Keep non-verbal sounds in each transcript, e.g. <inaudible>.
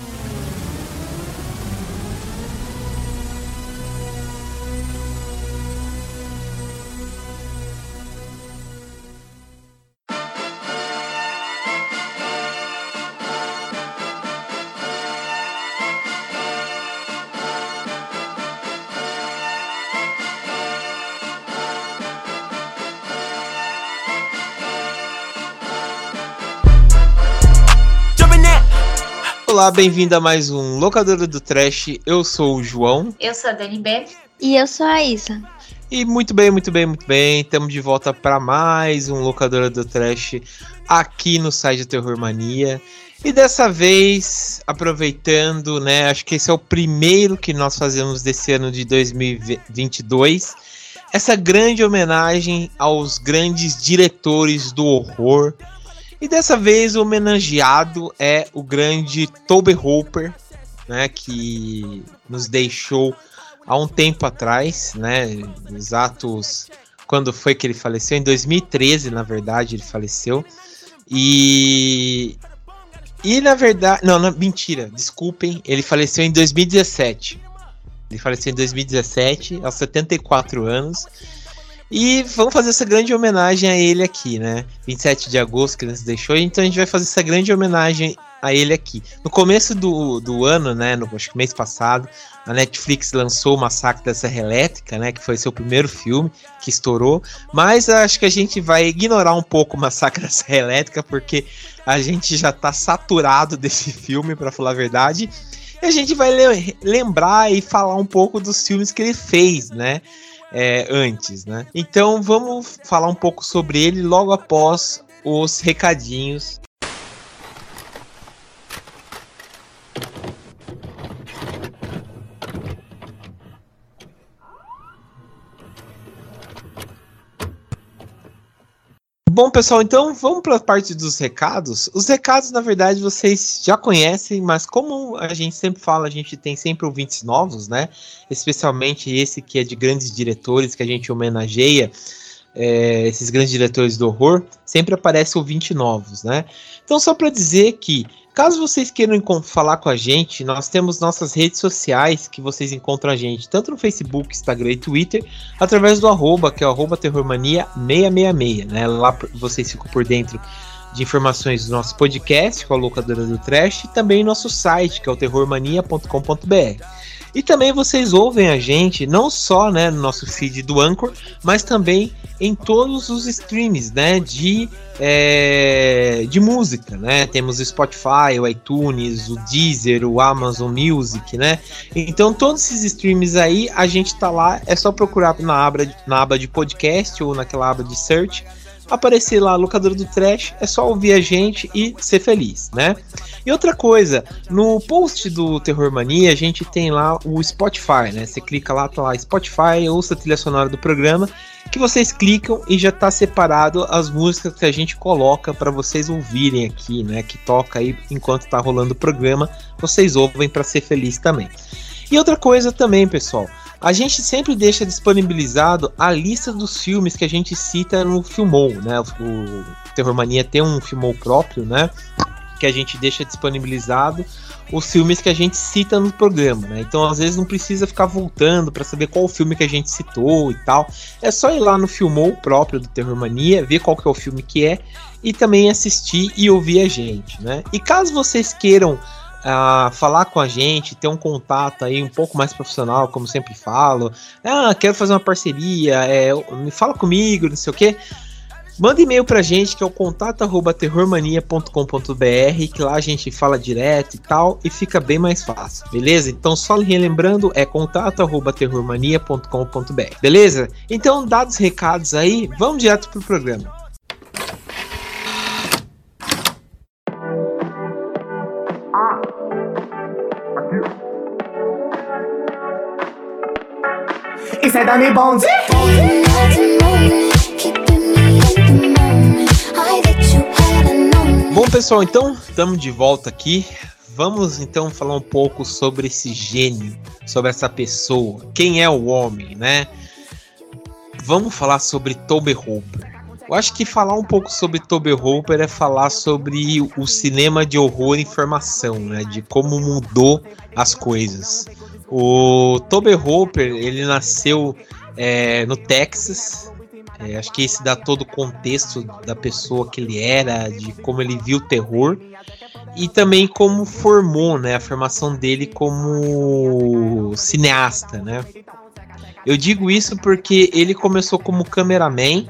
you Olá, bem-vindo a mais um Locadora do Trash. Eu sou o João. Eu sou a Dani B. E eu sou a Isa. E muito bem, muito bem, muito bem. Estamos de volta para mais um Locadora do Trash aqui no site do Terror Mania. E dessa vez, aproveitando, né? Acho que esse é o primeiro que nós fazemos desse ano de 2022. Essa grande homenagem aos grandes diretores do horror e dessa vez o homenageado é o grande Toby Hooper, né, que nos deixou há um tempo atrás, né, exatos quando foi que ele faleceu, em 2013, na verdade, ele faleceu. E e na verdade, não, não, mentira, desculpem, ele faleceu em 2017. Ele faleceu em 2017, aos 74 anos. E vamos fazer essa grande homenagem a ele aqui, né? 27 de agosto que ele nos deixou, então a gente vai fazer essa grande homenagem a ele aqui. No começo do, do ano, né? No acho que mês passado, a Netflix lançou o Massacre da Serra Elétrica, né? Que foi seu primeiro filme que estourou. Mas acho que a gente vai ignorar um pouco o Massacre <laughs> da Serra Elétrica, porque a gente já tá saturado desse filme, para falar a verdade. E a gente vai le lembrar e falar um pouco dos filmes que ele fez, né? É, antes, né? Então vamos falar um pouco sobre ele logo após os recadinhos Bom, pessoal, então vamos para a parte dos recados. Os recados, na verdade, vocês já conhecem, mas como a gente sempre fala, a gente tem sempre ouvintes novos, né? Especialmente esse que é de grandes diretores que a gente homenageia é, esses grandes diretores do horror, sempre aparece ouvintes novos, né? Então, só para dizer que, caso vocês queiram falar com a gente, nós temos nossas redes sociais que vocês encontram a gente, tanto no Facebook, Instagram e Twitter, através do arroba, que é o arroba terrormania666, né? Lá vocês ficam por dentro de informações do nosso podcast, com a locadora do Trash, e também nosso site, que é o terrormania.com.br. E também vocês ouvem a gente não só né, no nosso feed do Anchor, mas também em todos os streams né, de, é, de música. Né? Temos o Spotify, o iTunes, o Deezer, o Amazon Music. Né? Então todos esses streams aí a gente tá lá, é só procurar na aba, na aba de podcast ou naquela aba de search aparecer lá, locadora do trash, é só ouvir a gente e ser feliz, né? E outra coisa, no post do Terror Mania, a gente tem lá o Spotify, né? Você clica lá, tá lá Spotify, ouça a trilha sonora do programa, que vocês clicam e já tá separado as músicas que a gente coloca para vocês ouvirem aqui, né? Que toca aí enquanto tá rolando o programa, vocês ouvem para ser feliz também. E outra coisa também, pessoal, a gente sempre deixa disponibilizado a lista dos filmes que a gente cita no Filmou, né? O Terror Mania tem um Filmou próprio, né? Que a gente deixa disponibilizado os filmes que a gente cita no programa, né? Então às vezes não precisa ficar voltando para saber qual filme que a gente citou e tal. É só ir lá no Filmou próprio do Terror Mania, ver qual que é o filme que é e também assistir e ouvir a gente, né? E caso vocês queiram a falar com a gente, ter um contato aí um pouco mais profissional, como sempre falo. Ah, quero fazer uma parceria, é, me fala comigo, não sei o quê. Manda e-mail pra gente que é o contato arroba terrormania.com.br, que lá a gente fala direto e tal, e fica bem mais fácil, beleza? Então, só relembrando, é contato arroba terrormania.com.br, beleza? Então, dados recados aí, vamos direto pro programa. Bom, pessoal, então estamos de volta aqui. Vamos então falar um pouco sobre esse gênio, sobre essa pessoa, quem é o homem, né? Vamos falar sobre Toby Hooper. Eu acho que falar um pouco sobre Toby Hooper é falar sobre o cinema de horror e informação, né? De como mudou as coisas. O Toby Hooper, ele nasceu é, no Texas. É, acho que esse dá todo o contexto da pessoa que ele era, de como ele viu o terror e também como formou, né, a formação dele como cineasta, né? Eu digo isso porque ele começou como cameraman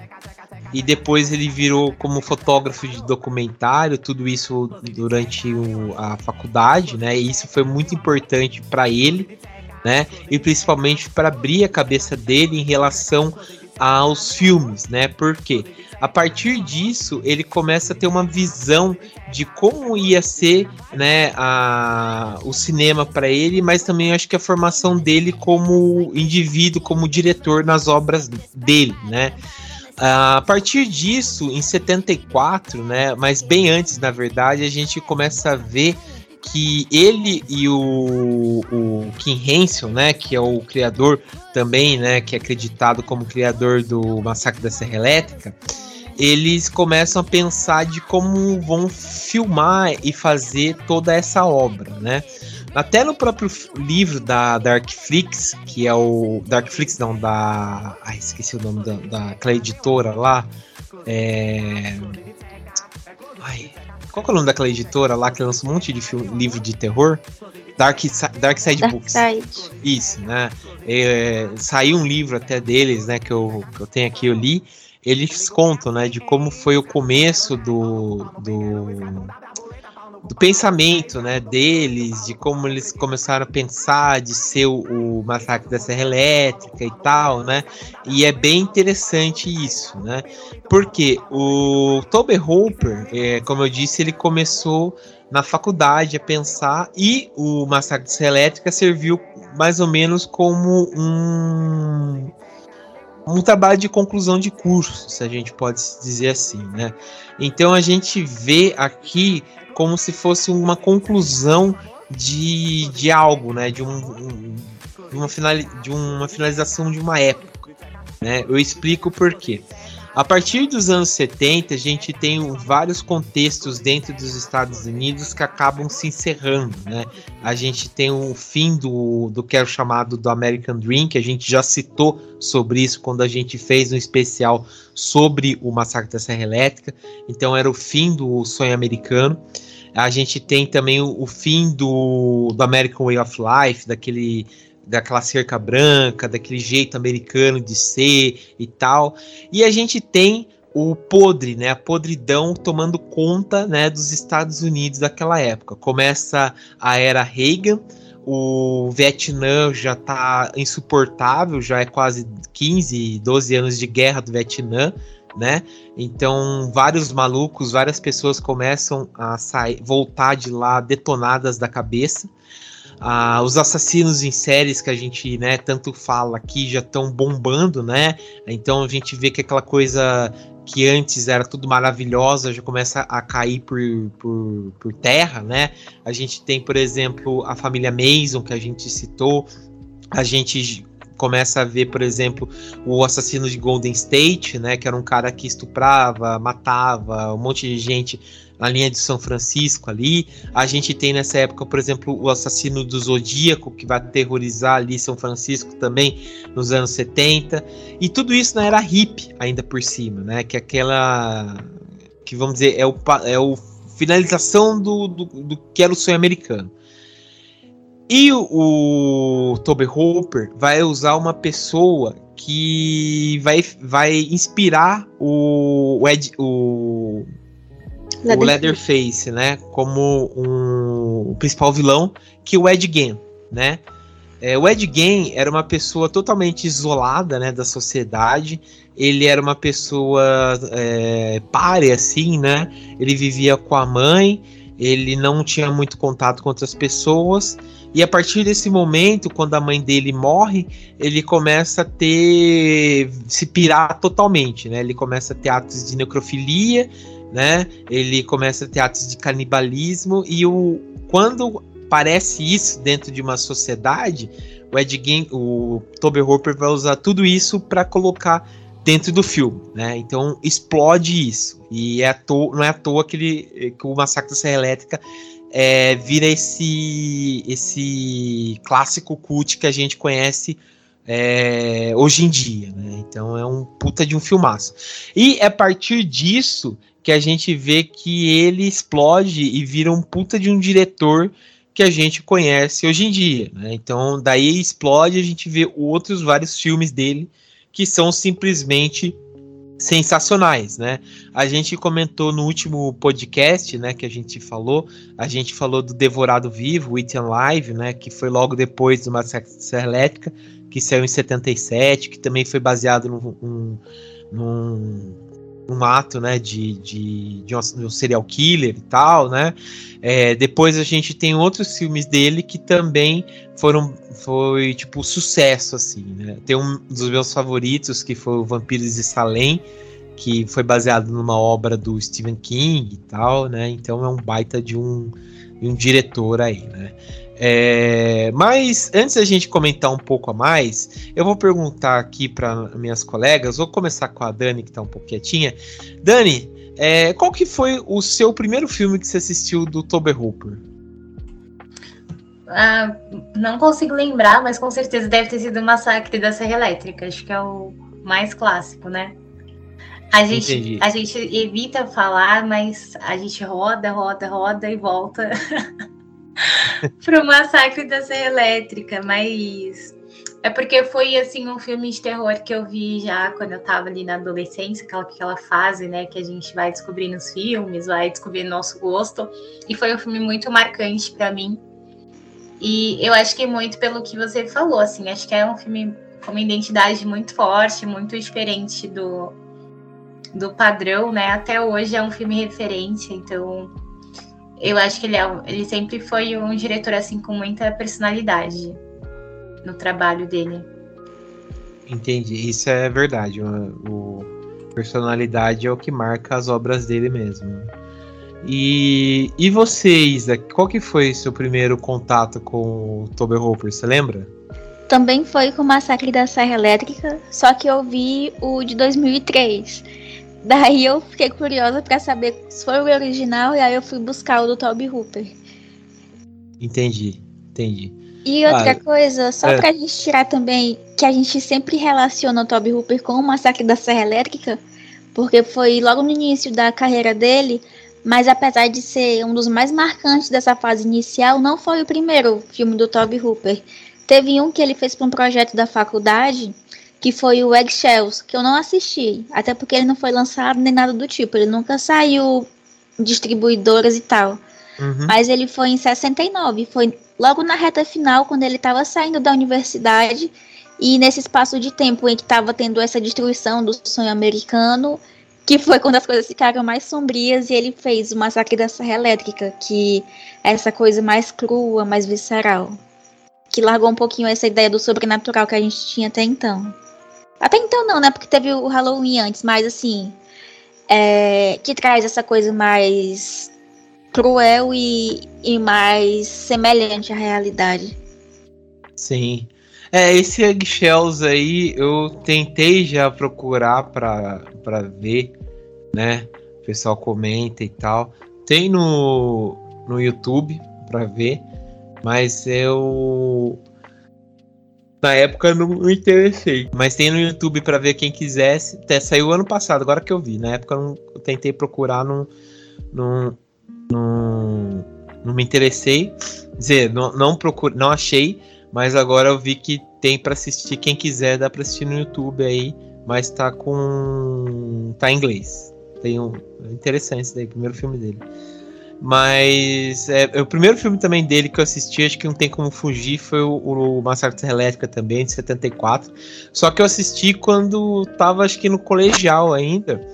e depois ele virou como fotógrafo de documentário, tudo isso durante o, a faculdade, né? E isso foi muito importante para ele, né? E principalmente para abrir a cabeça dele em relação aos filmes, né? Porque a partir disso ele começa a ter uma visão de como ia ser, né, a, o cinema para ele, mas também acho que a formação dele como indivíduo, como diretor nas obras dele, né? a partir disso, em 74, né, mas bem antes, na verdade, a gente começa a ver que ele e o, o Kim Hensel, né, que é o criador também, né, que é acreditado como criador do Massacre da Serra Elétrica, eles começam a pensar de como vão filmar e fazer toda essa obra, né? Até no próprio livro da Darkflix, que é o. Darkflix não, da. Ai, esqueci o nome da, daquela editora lá. É. Ai, qual é o nome daquela editora lá que lança um monte de filme, livro de terror? Dark, Dark Side Dark Books. Side. Isso, né? É, saiu um livro até deles, né? Que eu, que eu tenho aqui, eu li. Eles contam, né? De como foi o começo do, do do pensamento né, deles, de como eles começaram a pensar de ser o, o, massacre da Serra Elétrica e tal, né? E é bem interessante isso, né? Porque o Toby Hooper, é, como eu disse, ele começou na faculdade a pensar e o massacre da Serra Elétrica serviu mais ou menos como um um trabalho de conclusão de curso, se a gente pode dizer assim, né? Então a gente vê aqui como se fosse uma conclusão de, de algo, né? De, um, de, uma final, de uma finalização de uma época. Né? Eu explico por quê. A partir dos anos 70, a gente tem vários contextos dentro dos Estados Unidos que acabam se encerrando, né? A gente tem o fim do, do que é chamado do American Dream, que a gente já citou sobre isso quando a gente fez um especial sobre o massacre da Serra Elétrica. Então era o fim do sonho americano. A gente tem também o, o fim do, do American Way of Life, daquele daquela cerca branca, daquele jeito americano de ser e tal. E a gente tem o podre, né, a podridão tomando conta, né, dos Estados Unidos daquela época. Começa a era Reagan, o Vietnã já está insuportável, já é quase 15, 12 anos de guerra do Vietnã, né? Então, vários malucos, várias pessoas começam a sair, voltar de lá detonadas da cabeça. Ah, os assassinos em séries que a gente né, tanto fala aqui já estão bombando, né? Então a gente vê que aquela coisa que antes era tudo maravilhosa já começa a cair por, por, por terra, né? A gente tem, por exemplo, a família Mason, que a gente citou, a gente começa a ver, por exemplo, o assassino de Golden State, né, que era um cara que estuprava, matava um monte de gente na linha de São Francisco ali. A gente tem nessa época, por exemplo, o assassino do Zodíaco, que vai aterrorizar ali São Francisco também nos anos 70. E tudo isso na era hippie, ainda por cima, né? Que é aquela. Que vamos dizer, é o, é o finalização do, do, do que era o sonho americano. E o, o Toby Hooper vai usar uma pessoa que vai, vai inspirar o, o, Ed, o o Leatherface, né? Como um, o principal vilão, que o Ed Gein, né? É, o Ed Gein era uma pessoa totalmente isolada né, da sociedade. Ele era uma pessoa é, pare, assim, né? Ele vivia com a mãe, ele não tinha muito contato com outras pessoas. E a partir desse momento, quando a mãe dele morre, ele começa a ter. se pirar totalmente, né? Ele começa a ter atos de necrofilia, né? Ele começa a ter atos de canibalismo e o quando parece isso dentro de uma sociedade, o Ed Gein, o Toby Hooper vai usar tudo isso para colocar dentro do filme, né? Então explode isso. E é toa, não é à toa que, ele, que o Massacre da Serra Elétrica é, vira esse, esse clássico cult que a gente conhece é, hoje em dia, né? Então é um puta de um filmaço. E é a partir disso que a gente vê que ele explode e vira um puta de um diretor que a gente conhece hoje em dia, né? Então daí explode a gente vê outros vários filmes dele que são simplesmente sensacionais, né? A gente comentou no último podcast, né, que a gente falou, a gente falou do Devorado Vivo, It Live, né, que foi logo depois do Massacre Elétrica, que saiu em 77, que também foi baseado num, num, num ato, né, de, de, um, de, um, serial killer e tal, né? É, depois a gente tem outros filmes dele que também foram foi tipo sucesso assim, né? Tem um dos meus favoritos que foi o Vampiros de Salem, que foi baseado numa obra do Stephen King e tal, né? Então é um baita de um, de um diretor aí, né? É, mas antes da gente comentar um pouco a mais, eu vou perguntar aqui para minhas colegas. Vou começar com a Dani, que está um pouco quietinha. Dani, é, qual que foi o seu primeiro filme que você assistiu do Tober Hooper? Ah, não consigo lembrar, mas com certeza deve ter sido o Massacre da Serra Elétrica. Acho que é o mais clássico, né? A gente, a gente evita falar, mas a gente roda, roda, roda e volta <laughs> <laughs> pro massacre da Serra Elétrica, mas é porque foi assim um filme de terror que eu vi já quando eu tava ali na adolescência, aquela, aquela fase, né, que a gente vai descobrindo os filmes, vai descobrindo nosso gosto, e foi um filme muito marcante para mim. E eu acho que muito pelo que você falou, assim, acho que é um filme com uma identidade muito forte, muito diferente do, do padrão, né? Até hoje é um filme referência, então eu acho que ele, é, ele sempre foi um diretor assim com muita personalidade no trabalho dele. Entendi, isso é verdade. O, o personalidade é o que marca as obras dele mesmo. E, e você, Isa, qual que foi seu primeiro contato com o Tober Hooper, você lembra? Também foi com o Massacre da Serra Elétrica, só que eu vi o de 2003 Daí eu fiquei curiosa para saber se foi o original e aí eu fui buscar o do Toby Hooper. Entendi, entendi. E outra ah, coisa, só é. pra gente tirar também que a gente sempre relaciona o Toby Hooper com o Massacre da Serra Elétrica, porque foi logo no início da carreira dele, mas apesar de ser um dos mais marcantes dessa fase inicial, não foi o primeiro filme do Toby Hooper. Teve um que ele fez para um projeto da faculdade, que foi o Eggshells, que eu não assisti, até porque ele não foi lançado nem nada do tipo, ele nunca saiu distribuidoras e tal. Uhum. Mas ele foi em 69, foi logo na reta final, quando ele estava saindo da universidade, e nesse espaço de tempo em que estava tendo essa destruição do sonho americano, que foi quando as coisas ficaram mais sombrias, e ele fez o Massacre da Serra Elétrica, que é essa coisa mais crua, mais visceral. Que largou um pouquinho essa ideia do sobrenatural que a gente tinha até então. Até então não, né? Porque teve o Halloween antes, mas assim. É, que traz essa coisa mais cruel e, e mais semelhante à realidade. Sim. É, esse Eggshells aí eu tentei já procurar pra, pra ver, né? O pessoal comenta e tal. Tem no, no YouTube pra ver, mas eu na época não me interessei. Mas tem no YouTube para ver quem quisesse. Até saiu ano passado, agora que eu vi. Na época eu, não, eu tentei procurar, não, não, não, não me interessei. Quer dizer, não, não, procure, não achei, mas agora eu vi que tem para assistir. Quem quiser, dá pra assistir no YouTube aí. Mas tá com. tá em inglês. Tem um. Interessante esse daí, primeiro filme dele. Mas é, o primeiro filme também dele que eu assisti, acho que não tem como fugir, foi o, o Massacre Elétrica também, de 74. Só que eu assisti quando tava, acho que no colegial ainda.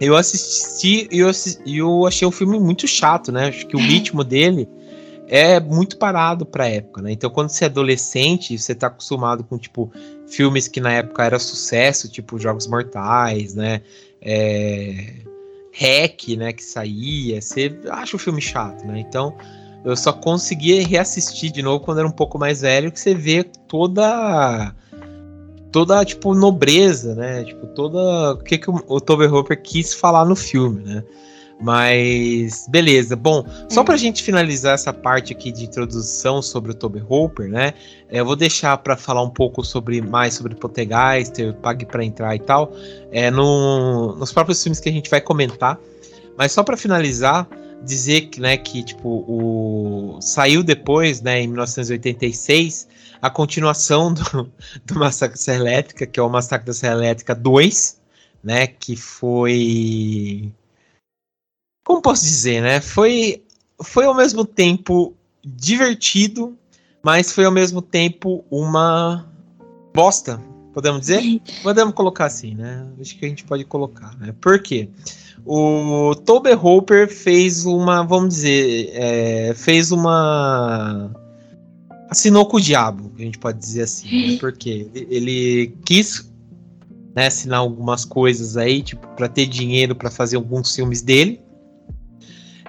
Eu assisti e eu, eu achei o filme muito chato, né? Acho que o <laughs> ritmo dele é muito parado pra época, né? Então, quando você é adolescente, você tá acostumado com, tipo, filmes que na época era sucesso, tipo Jogos Mortais, né? É hack, né, que saía, você acha o filme chato, né? Então, eu só conseguia reassistir de novo quando era um pouco mais velho, que você vê toda toda tipo nobreza, né? Tipo toda o que que o, o Toby Hooper quis falar no filme, né? Mas beleza. Bom, só para a gente finalizar essa parte aqui de introdução sobre o Toby Hooper, né? Eu vou deixar para falar um pouco sobre mais sobre Poltergeist, Pague para entrar e tal, é no, nos próprios filmes que a gente vai comentar. Mas só para finalizar, dizer que, né, que tipo o saiu depois, né, em 1986, a continuação do, <laughs> do Massacre da Serra Elétrica, que é o Massacre da Serra Elétrica 2, né, que foi como posso dizer, né? Foi, foi ao mesmo tempo divertido, mas foi ao mesmo tempo uma bosta, podemos dizer? podemos colocar assim, né? Acho que a gente pode colocar, né? Por quê? O Toby Hooper fez uma, vamos dizer, é, fez uma assinou com o diabo, a gente pode dizer assim, né? porque ele, ele quis né, assinar algumas coisas aí, tipo, para ter dinheiro para fazer alguns filmes dele.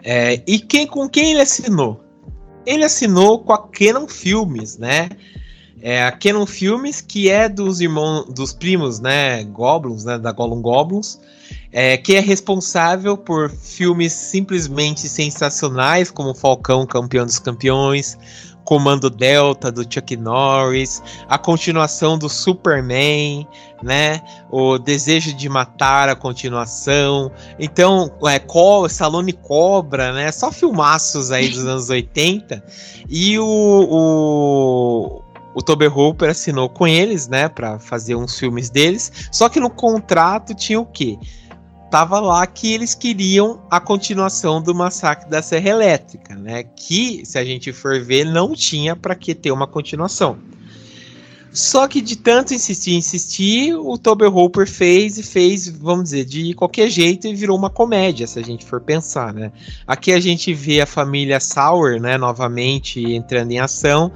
É, e quem, com quem ele assinou? Ele assinou com a Canon Filmes, né? É, a Canon Filmes, que é dos irmãos, dos primos, né, Goblins, né, da Gollum Goblins, é, que é responsável por filmes simplesmente sensacionais, como Falcão, Campeão dos Campeões, Comando Delta do Chuck Norris, a continuação do Superman, né? O Desejo de Matar, a continuação. Então, é, Co Salone Cobra, né? Só filmaços aí dos anos <laughs> 80. E o, o, o Toby Hooper assinou com eles, né? Para fazer uns filmes deles. Só que no contrato tinha o quê? Tava lá que eles queriam a continuação do massacre da Serra Elétrica, né? Que, se a gente for ver, não tinha para que ter uma continuação. Só que de tanto insistir, insistir, o Toby Hooper fez e fez, vamos dizer, de qualquer jeito e virou uma comédia, se a gente for pensar, né? Aqui a gente vê a família Sauer, né, novamente entrando em ação.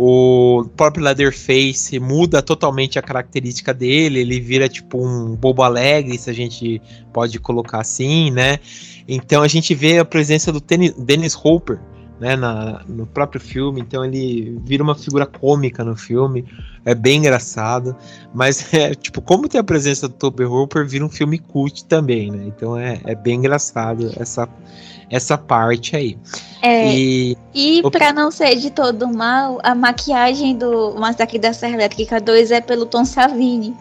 O próprio Leatherface muda totalmente a característica dele, ele vira tipo um bobo alegre, se a gente pode colocar assim, né? Então a gente vê a presença do Dennis Hopper, né, na, no próprio filme, então ele vira uma figura cômica no filme, é bem engraçado, mas <laughs> é tipo, como tem a presença do Toby Hooper, vira um filme cult também, né, então é, é bem engraçado essa, essa parte aí. É, e e para não ser de todo mal, a maquiagem do Massacre da Serra Elétrica 2 é pelo Tom Savini.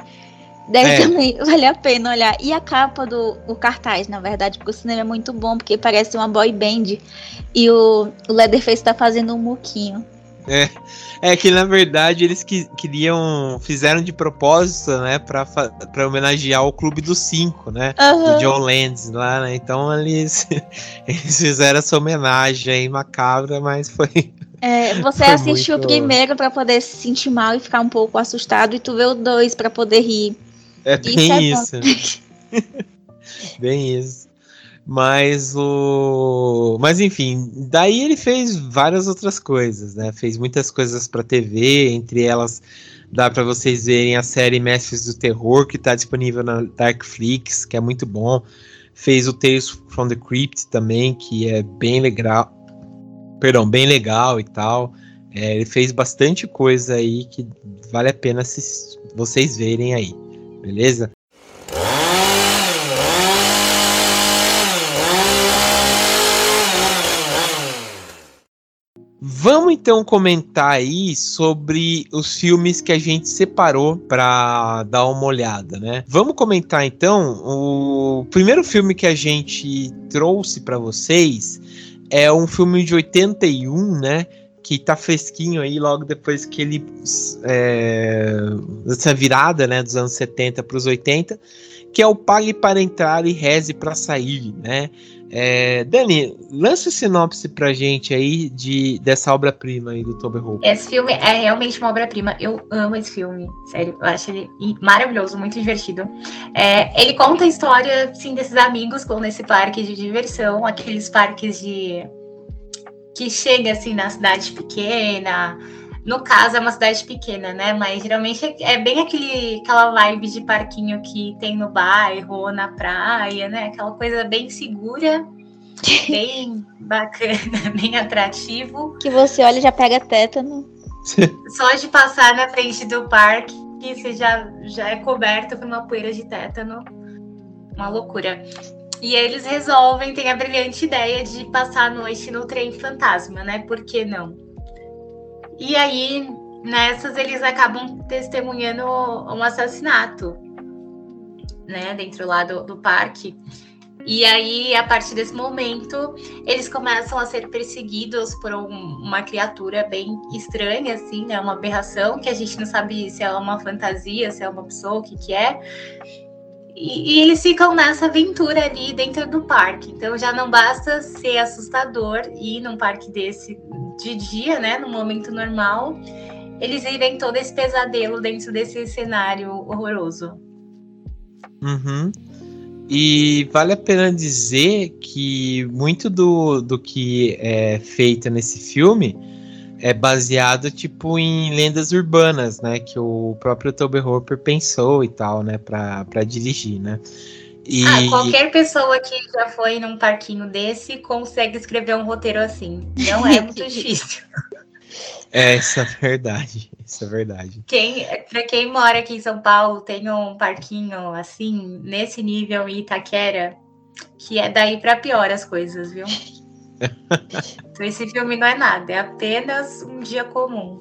Deve é. também <laughs> vale a pena olhar. E a capa do o cartaz, na verdade, porque o cinema é muito bom, porque parece uma boy band. E o, o Leatherface tá fazendo um muquinho. É, é que na verdade eles que, queriam, fizeram de propósito, né, pra, pra homenagear o Clube dos Cinco, né, uhum. do John Landis lá, né, então eles, <laughs> eles fizeram essa homenagem aí macabra, mas foi... <laughs> É, você foi assistiu muito... o primeiro para poder se sentir mal e ficar um pouco assustado, e tu vê o dois para poder rir. É bem isso. É isso. <laughs> bem isso. Mas o. Mas enfim, daí ele fez várias outras coisas, né? Fez muitas coisas para TV, entre elas dá para vocês verem a série Mestres do Terror, que está disponível na Darkflix, que é muito bom. Fez o Tales from the Crypt também, que é bem legal. Perdão, bem legal e tal. É, ele fez bastante coisa aí que vale a pena vocês verem aí beleza? Vamos então comentar aí sobre os filmes que a gente separou para dar uma olhada, né? Vamos comentar então o primeiro filme que a gente trouxe para vocês é um filme de 81, né? Que tá fresquinho aí logo depois que ele é, essa virada né dos anos 70 para os 80 que é o pague para entrar e reze para sair né? É, Dani lança sinopse pra gente aí de dessa obra-prima aí do Toby Hooper. Esse filme é realmente uma obra-prima. Eu amo esse filme sério. Eu acho ele maravilhoso muito divertido. É, ele conta a história sim desses amigos com nesse parque de diversão aqueles parques de que chega assim na cidade pequena. No caso, é uma cidade pequena, né? Mas geralmente é, é bem aquele, aquela vibe de parquinho que tem no bairro ou na praia, né? Aquela coisa bem segura, <laughs> bem bacana, <laughs> bem atrativo. Que você olha e já pega tétano. Só de passar na frente do parque que você já, já é coberto por uma poeira de tétano. Uma loucura. E eles resolvem, tem a brilhante ideia de passar a noite no trem fantasma, né? Por que não? E aí, nessas, eles acabam testemunhando um assassinato, né? Dentro lá do, do parque. E aí, a partir desse momento, eles começam a ser perseguidos por um, uma criatura bem estranha, assim, né? Uma aberração, que a gente não sabe se é uma fantasia, se é uma pessoa, o que, que é. E, e, eles ficam nessa aventura ali dentro do parque. Então já não basta ser assustador ir num parque desse de dia, né? No momento normal. Eles vivem todo esse pesadelo dentro desse cenário horroroso. Uhum. E vale a pena dizer que muito do, do que é feito nesse filme é baseado tipo em lendas urbanas, né, que o próprio Toby Hopper pensou e tal, né, para dirigir, né? E... Ah, qualquer pessoa que já foi num parquinho desse consegue escrever um roteiro assim. Não é muito <laughs> difícil. É, isso é verdade. Isso é verdade. Quem, para quem mora aqui em São Paulo, tem um parquinho assim, nesse nível em Itaquera, que é daí para pior as coisas, viu? <laughs> então esse filme não é nada, é apenas um dia comum.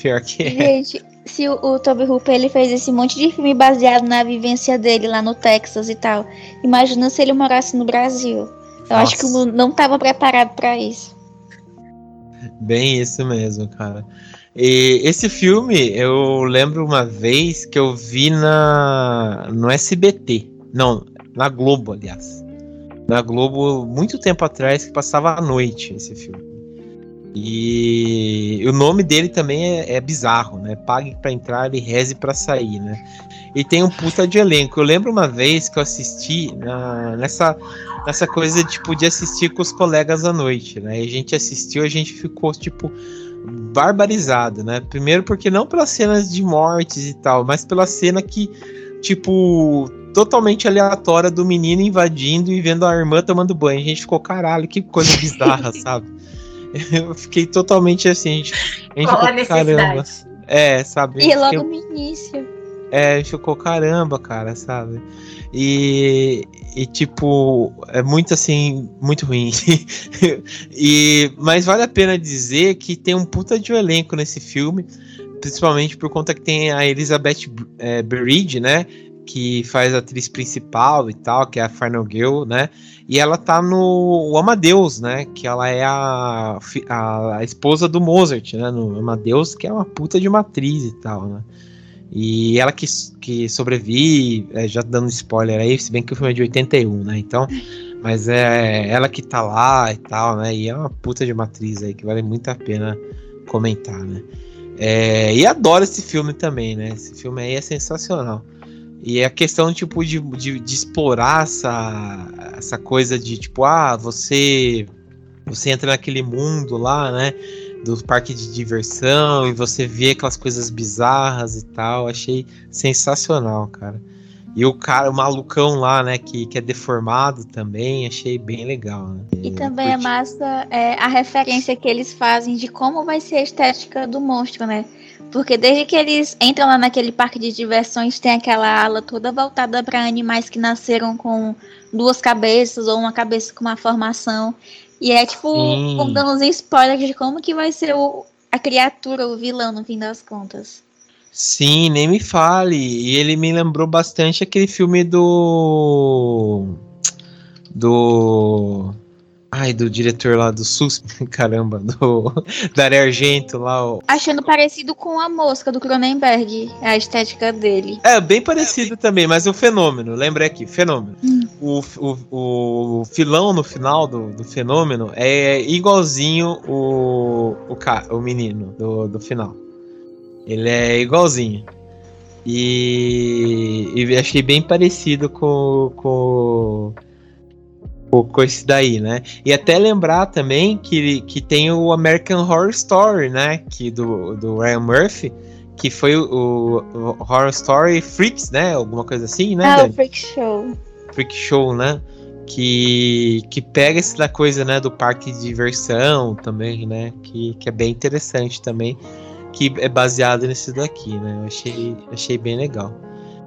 Pior que é. Gente, se o, o Toby Hooper ele fez esse monte de filme baseado na vivência dele lá no Texas e tal, imagina se ele morasse no Brasil. Eu Nossa. acho que não estava preparado para isso. Bem isso mesmo, cara. E esse filme, eu lembro uma vez que eu vi na no SBT. Não, na Globo, aliás. Na Globo, muito tempo atrás, que passava à noite esse filme. E o nome dele também é, é bizarro, né? Pague para entrar e reze para sair, né? E tem um puta de elenco. Eu lembro uma vez que eu assisti na, nessa nessa coisa tipo de assistir com os colegas à noite, né? E a gente assistiu, a gente ficou tipo barbarizado, né? Primeiro porque não pelas cenas de mortes e tal, mas pela cena que tipo totalmente aleatória do menino invadindo e vendo a irmã tomando banho. A gente ficou caralho, que coisa bizarra, <laughs> sabe? Eu fiquei totalmente assim, a gente, a gente Qual ficou, caramba. É, sabe? E logo no início. É, a ficou caramba, cara, sabe? E, e tipo, é muito assim, muito ruim. <laughs> e, mas vale a pena dizer que tem um puta de um elenco nesse filme, principalmente por conta que tem a Elizabeth é, Bridge, né? Que faz a atriz principal e tal, que é a Final Girl, né? E ela tá no Amadeus, né? Que ela é a, a, a esposa do Mozart, né? No Amadeus, que é uma puta de uma atriz e tal, né? E ela que, que sobrevive, é, já dando spoiler aí, se bem que o filme é de 81, né? Então, mas é ela que tá lá e tal, né? E é uma puta de matriz aí que vale muito a pena comentar, né? É, e adoro esse filme também, né? Esse filme aí é sensacional. E a questão, tipo, de, de, de explorar essa, essa coisa de, tipo, ah, você, você entra naquele mundo lá, né? do parque de diversão e você vê aquelas coisas bizarras e tal. Achei sensacional, cara. E o cara, o malucão lá, né, que, que é deformado também, achei bem legal. Né? E também é massa é, a referência que eles fazem de como vai ser a estética do monstro, né? Porque desde que eles entram lá naquele parque de diversões, tem aquela ala toda voltada para animais que nasceram com duas cabeças ou uma cabeça com uma formação. E é tipo, dando uns spoilers de como que vai ser o, a criatura, o vilão, no fim das contas. Sim, nem me fale. E ele me lembrou bastante aquele filme do. Do. Ai, do diretor lá do SUS, <laughs> caramba, do Dario Argento lá. Ó. Achando parecido com a mosca do Cronenberg, a estética dele. É, bem parecido também, mas o fenômeno, lembra aqui, fenômeno. Hum. O, o, o filão no final do, do fenômeno é igualzinho o, o, o menino do, do final. Ele é igualzinho. E, e achei bem parecido com, com com esse daí, né? E até lembrar também que, que tem o American Horror Story, né? Que do, do Ryan Murphy, que foi o, o Horror Story Freaks, né? Alguma coisa assim, né? Ah, o Freak Show. Freak Show, né? Que, que pega essa coisa, né? Do parque de diversão também, né? Que, que é bem interessante também. que é baseado nesse daqui, né? Eu achei, achei bem legal.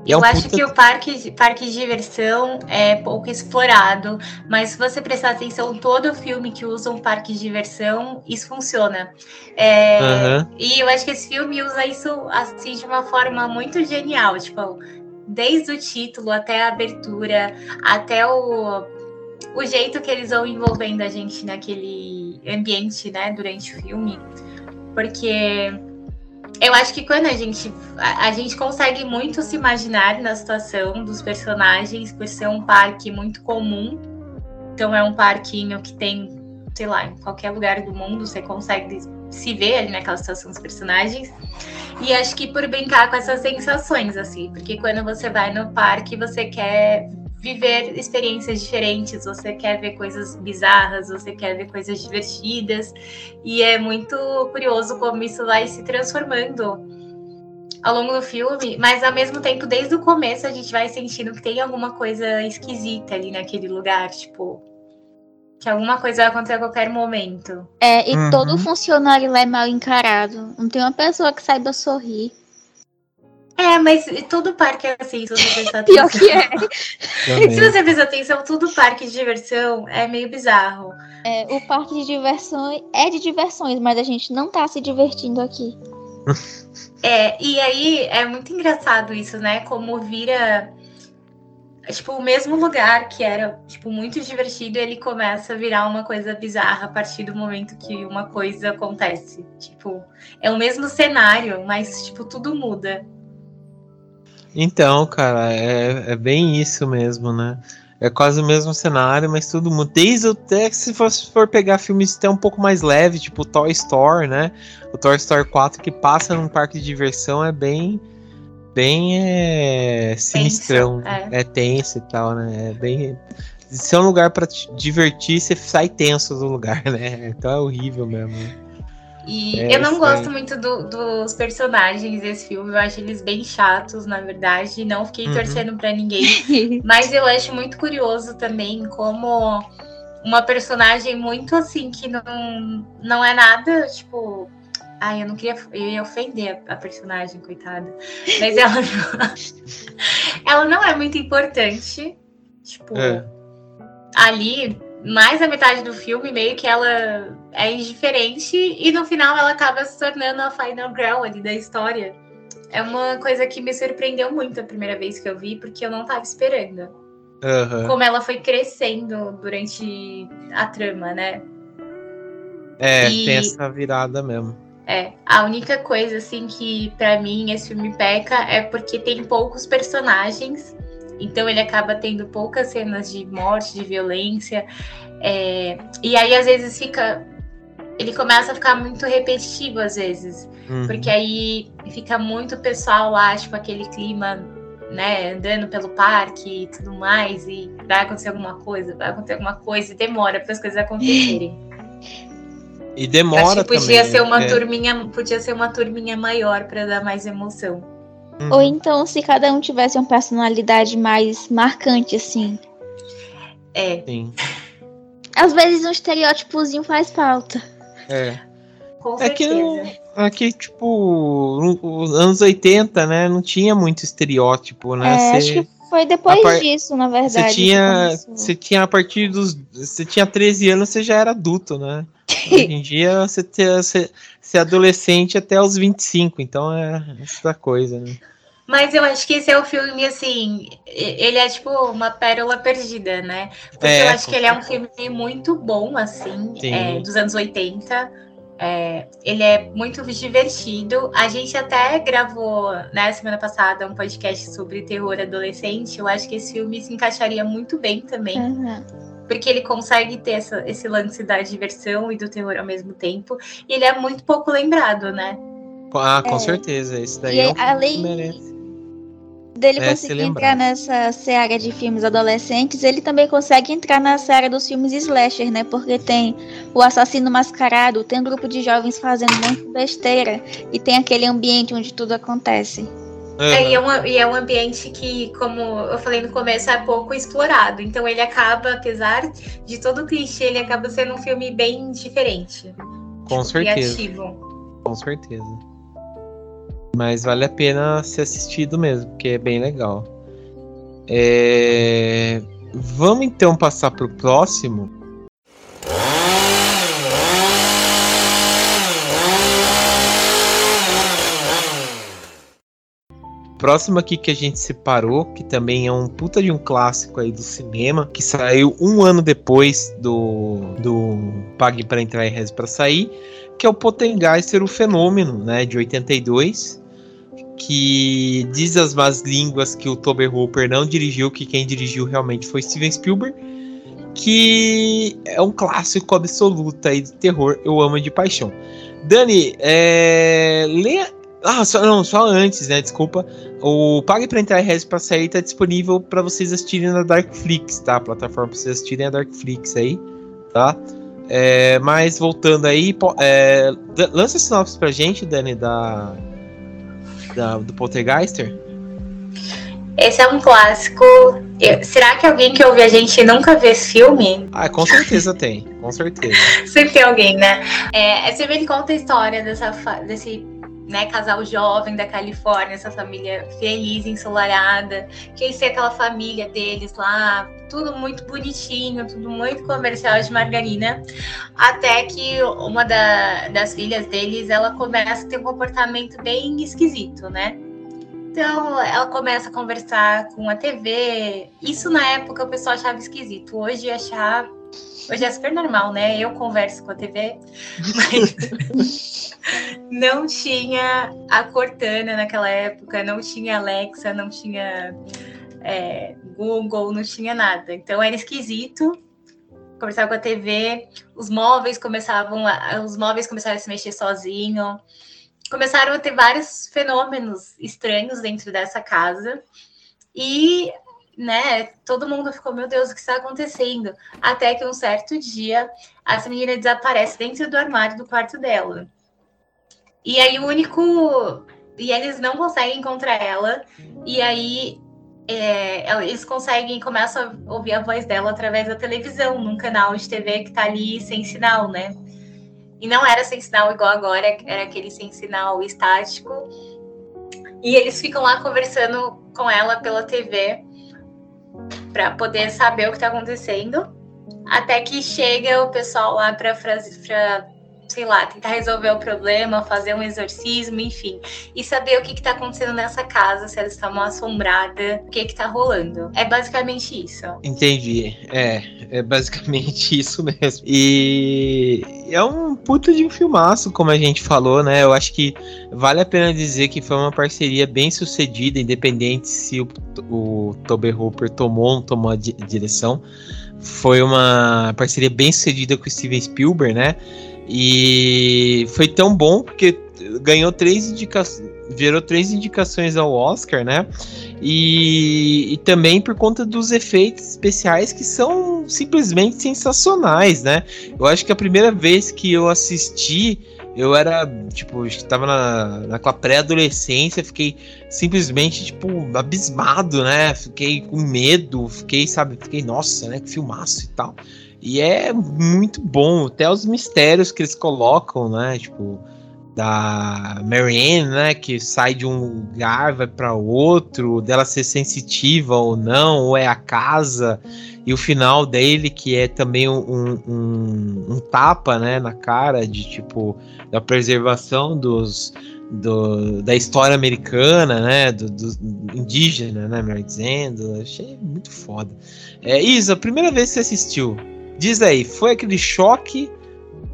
Eu um acho puta... que o parque, parque de diversão é pouco explorado, mas se você prestar atenção, todo filme que usa um parque de diversão, isso funciona. É, uhum. E eu acho que esse filme usa isso assim de uma forma muito genial, tipo, desde o título até a abertura, até o, o jeito que eles vão envolvendo a gente naquele ambiente, né, durante o filme. Porque eu acho que quando a gente a, a, gente consegue muito se imaginar na situação dos personagens por ser um parque muito comum. Então é um parquinho que tem, sei lá, em qualquer lugar do mundo você consegue se ver ali naquela situação dos personagens. E acho que por brincar com essas sensações, assim, porque quando você vai no parque, você quer viver experiências diferentes, você quer ver coisas bizarras, você quer ver coisas divertidas, e é muito curioso como isso vai se transformando ao longo do filme, mas ao mesmo tempo, desde o começo, a gente vai sentindo que tem alguma coisa esquisita ali naquele lugar, tipo. Que alguma coisa vai acontecer a qualquer momento. É, e uhum. todo funcionário lá é mal encarado. Não tem uma pessoa que saiba sorrir. É, mas todo parque é assim, se você prestar atenção. <laughs> Pior que é. se você prestar atenção, todo parque de diversão é meio bizarro. É, o parque de diversões é de diversões, mas a gente não tá se divertindo aqui. é, e aí é muito engraçado isso, né? Como vira tipo, o mesmo lugar que era, tipo, muito divertido, ele começa a virar uma coisa bizarra a partir do momento que uma coisa acontece. Tipo, é o mesmo cenário, mas, tipo, tudo muda. Então, cara, é, é bem isso mesmo, né? É quase o mesmo cenário, mas tudo muda. Desde até se for, se for pegar filmes até um pouco mais leve, tipo Toy Story, né? O Toy Story 4 que passa num parque de diversão é bem bem é, sinistrão, tenso, é. é. tenso e tal, né? É bem se é um lugar para divertir, você sai tenso do lugar, <laughs> né? Então é horrível mesmo. E é, eu não gosto muito do, dos personagens desse filme, eu acho eles bem chatos, na verdade. Não fiquei uhum. torcendo para ninguém. <laughs> mas eu acho muito curioso também como uma personagem muito assim, que não, não é nada, tipo. Ai, eu não queria. Eu ia ofender a, a personagem, coitada. Mas <laughs> ela não, ela não é muito importante. Tipo, é. ali mais da metade do filme, meio que ela é indiferente e no final ela acaba se tornando a final girl ali da história. É uma coisa que me surpreendeu muito a primeira vez que eu vi, porque eu não estava esperando. Uhum. Como ela foi crescendo durante a trama, né? É, e... tem essa virada mesmo. É, a única coisa assim que para mim esse filme peca é porque tem poucos personagens então ele acaba tendo poucas cenas de morte, de violência. É, e aí, às vezes, fica. Ele começa a ficar muito repetitivo, às vezes. Uhum. Porque aí fica muito pessoal lá, tipo, aquele clima, né, andando pelo parque e tudo mais, e vai acontecer alguma coisa, vai acontecer alguma coisa, e demora para as coisas acontecerem. <laughs> E demora que podia também, ser uma é. turminha, podia ser uma turminha maior para dar mais emoção. Uhum. Ou então, se cada um tivesse uma personalidade mais marcante, assim. É. Sim. Às vezes um estereótipozinho faz falta. É. Com é que, é que, tipo, nos anos 80, né, não tinha muito estereótipo, né? É, Cê, acho que foi depois par... disso, na verdade. Você tinha, você tinha a partir dos. Você tinha 13 anos, você já era adulto, né? Hoje <laughs> em dia você, você, ser adolescente até os 25, então é essa coisa, né? Mas eu acho que esse é o filme, assim, ele é tipo uma pérola perdida, né? Porque é, eu acho que ele é um filme muito bom, assim, é, dos anos 80. É, ele é muito divertido. A gente até gravou, né, semana passada, um podcast sobre terror adolescente. Eu acho que esse filme se encaixaria muito bem também. Uhum porque ele consegue ter essa, esse lance da diversão e do terror ao mesmo tempo. E ele é muito pouco lembrado, né? Ah, com é. certeza. Esse daí e é um além dele é, conseguir entrar nessa seara de filmes adolescentes, ele também consegue entrar na seara dos filmes slasher, né? Porque tem o assassino mascarado, tem um grupo de jovens fazendo muito besteira e tem aquele ambiente onde tudo acontece. É, e, é um, e é um ambiente que, como eu falei no começo, é pouco explorado. Então ele acaba, apesar de todo o clichê, ele acaba sendo um filme bem diferente. Com tipo, certeza. Criativo. Com certeza. Mas vale a pena ser assistido mesmo, porque é bem legal. É... Vamos então passar para o próximo. Próximo aqui que a gente separou, que também é um puta de um clássico aí do cinema, que saiu um ano depois do, do Pague para Entrar e Reze para Sair, que é o Potengeister, o Fenômeno, né, de 82, que diz as más línguas que o Tober Hooper não dirigiu, que quem dirigiu realmente foi Steven Spielberg, que é um clássico absoluto aí de terror, eu amo de paixão. Dani, é, lê ah, só, não, só antes, né? Desculpa. O Pague pra entrar e Reze pra sair tá disponível para vocês assistirem na Darkflix, tá? A plataforma pra vocês assistirem a Darkflix aí, tá? É, mas voltando aí, é, lança sinopse pra gente, Dani, da, da, do Poltergeister. Esse é um clássico. Eu, será que alguém que ouve a gente nunca vê esse filme? Ah, com certeza tem, com certeza. <laughs> Sempre tem alguém, né? É, esse filme conta a história dessa, desse né, casal jovem da Califórnia, essa família feliz, ensolarada, que ser aquela família deles lá, tudo muito bonitinho, tudo muito comercial de margarina, até que uma da, das filhas deles, ela começa a ter um comportamento bem esquisito, né? Então, ela começa a conversar com a TV. Isso na época o pessoal achava esquisito. Hoje achar Hoje é super normal, né? Eu converso com a TV, mas <laughs> não tinha a Cortana naquela época, não tinha Alexa, não tinha é, Google, não tinha nada. Então era esquisito. Conversava com a TV, os móveis começavam a, os móveis começaram a se mexer sozinho. Começaram a ter vários fenômenos estranhos dentro dessa casa. E né? Todo mundo ficou, meu Deus, o que está acontecendo? Até que um certo dia, essa menina desaparece dentro do armário do quarto dela. E aí o único. E eles não conseguem encontrar ela. E aí é, eles conseguem, começam a ouvir a voz dela através da televisão, num canal de TV que tá ali sem sinal, né? E não era sem sinal igual agora, era aquele sem sinal estático. E eles ficam lá conversando com ela pela TV para poder saber o que está acontecendo. Até que chega o pessoal lá para sei lá, tentar resolver o problema, fazer um exorcismo, enfim. E saber o que, está acontecendo nessa casa, se ela está mal assombrada, o que, está rolando. É basicamente isso. Entendi. É, é basicamente <laughs> isso mesmo. E é um puta de um filmaço, como a gente falou, né? Eu acho que vale a pena dizer que foi uma parceria bem sucedida, independente se o, o Toby Hooper tomou ou não tomou a di direção. Foi uma parceria bem sucedida com o Steven Spielberg, né? E foi tão bom porque ganhou três indicações, gerou três indicações ao Oscar, né? E, e, também por conta dos efeitos especiais que são simplesmente sensacionais, né? Eu acho que a primeira vez que eu assisti, eu era, tipo, estava na, naquela pré-adolescência, fiquei simplesmente, tipo, abismado, né? Fiquei com medo, fiquei, sabe, fiquei, nossa, né? Que filmaço e tal. E é muito bom, até os mistérios que eles colocam, né? Tipo, da Marianne, né? Que sai de um lugar, vai para outro, dela ser sensitiva ou não, ou é a casa. E o final dele, que é também um, um, um tapa, né? Na cara de tipo, da preservação dos. Do, da história americana, né, do, do indígena, né, melhor dizendo, achei muito foda. É, Isa, primeira vez que você assistiu, Diz aí, foi aquele choque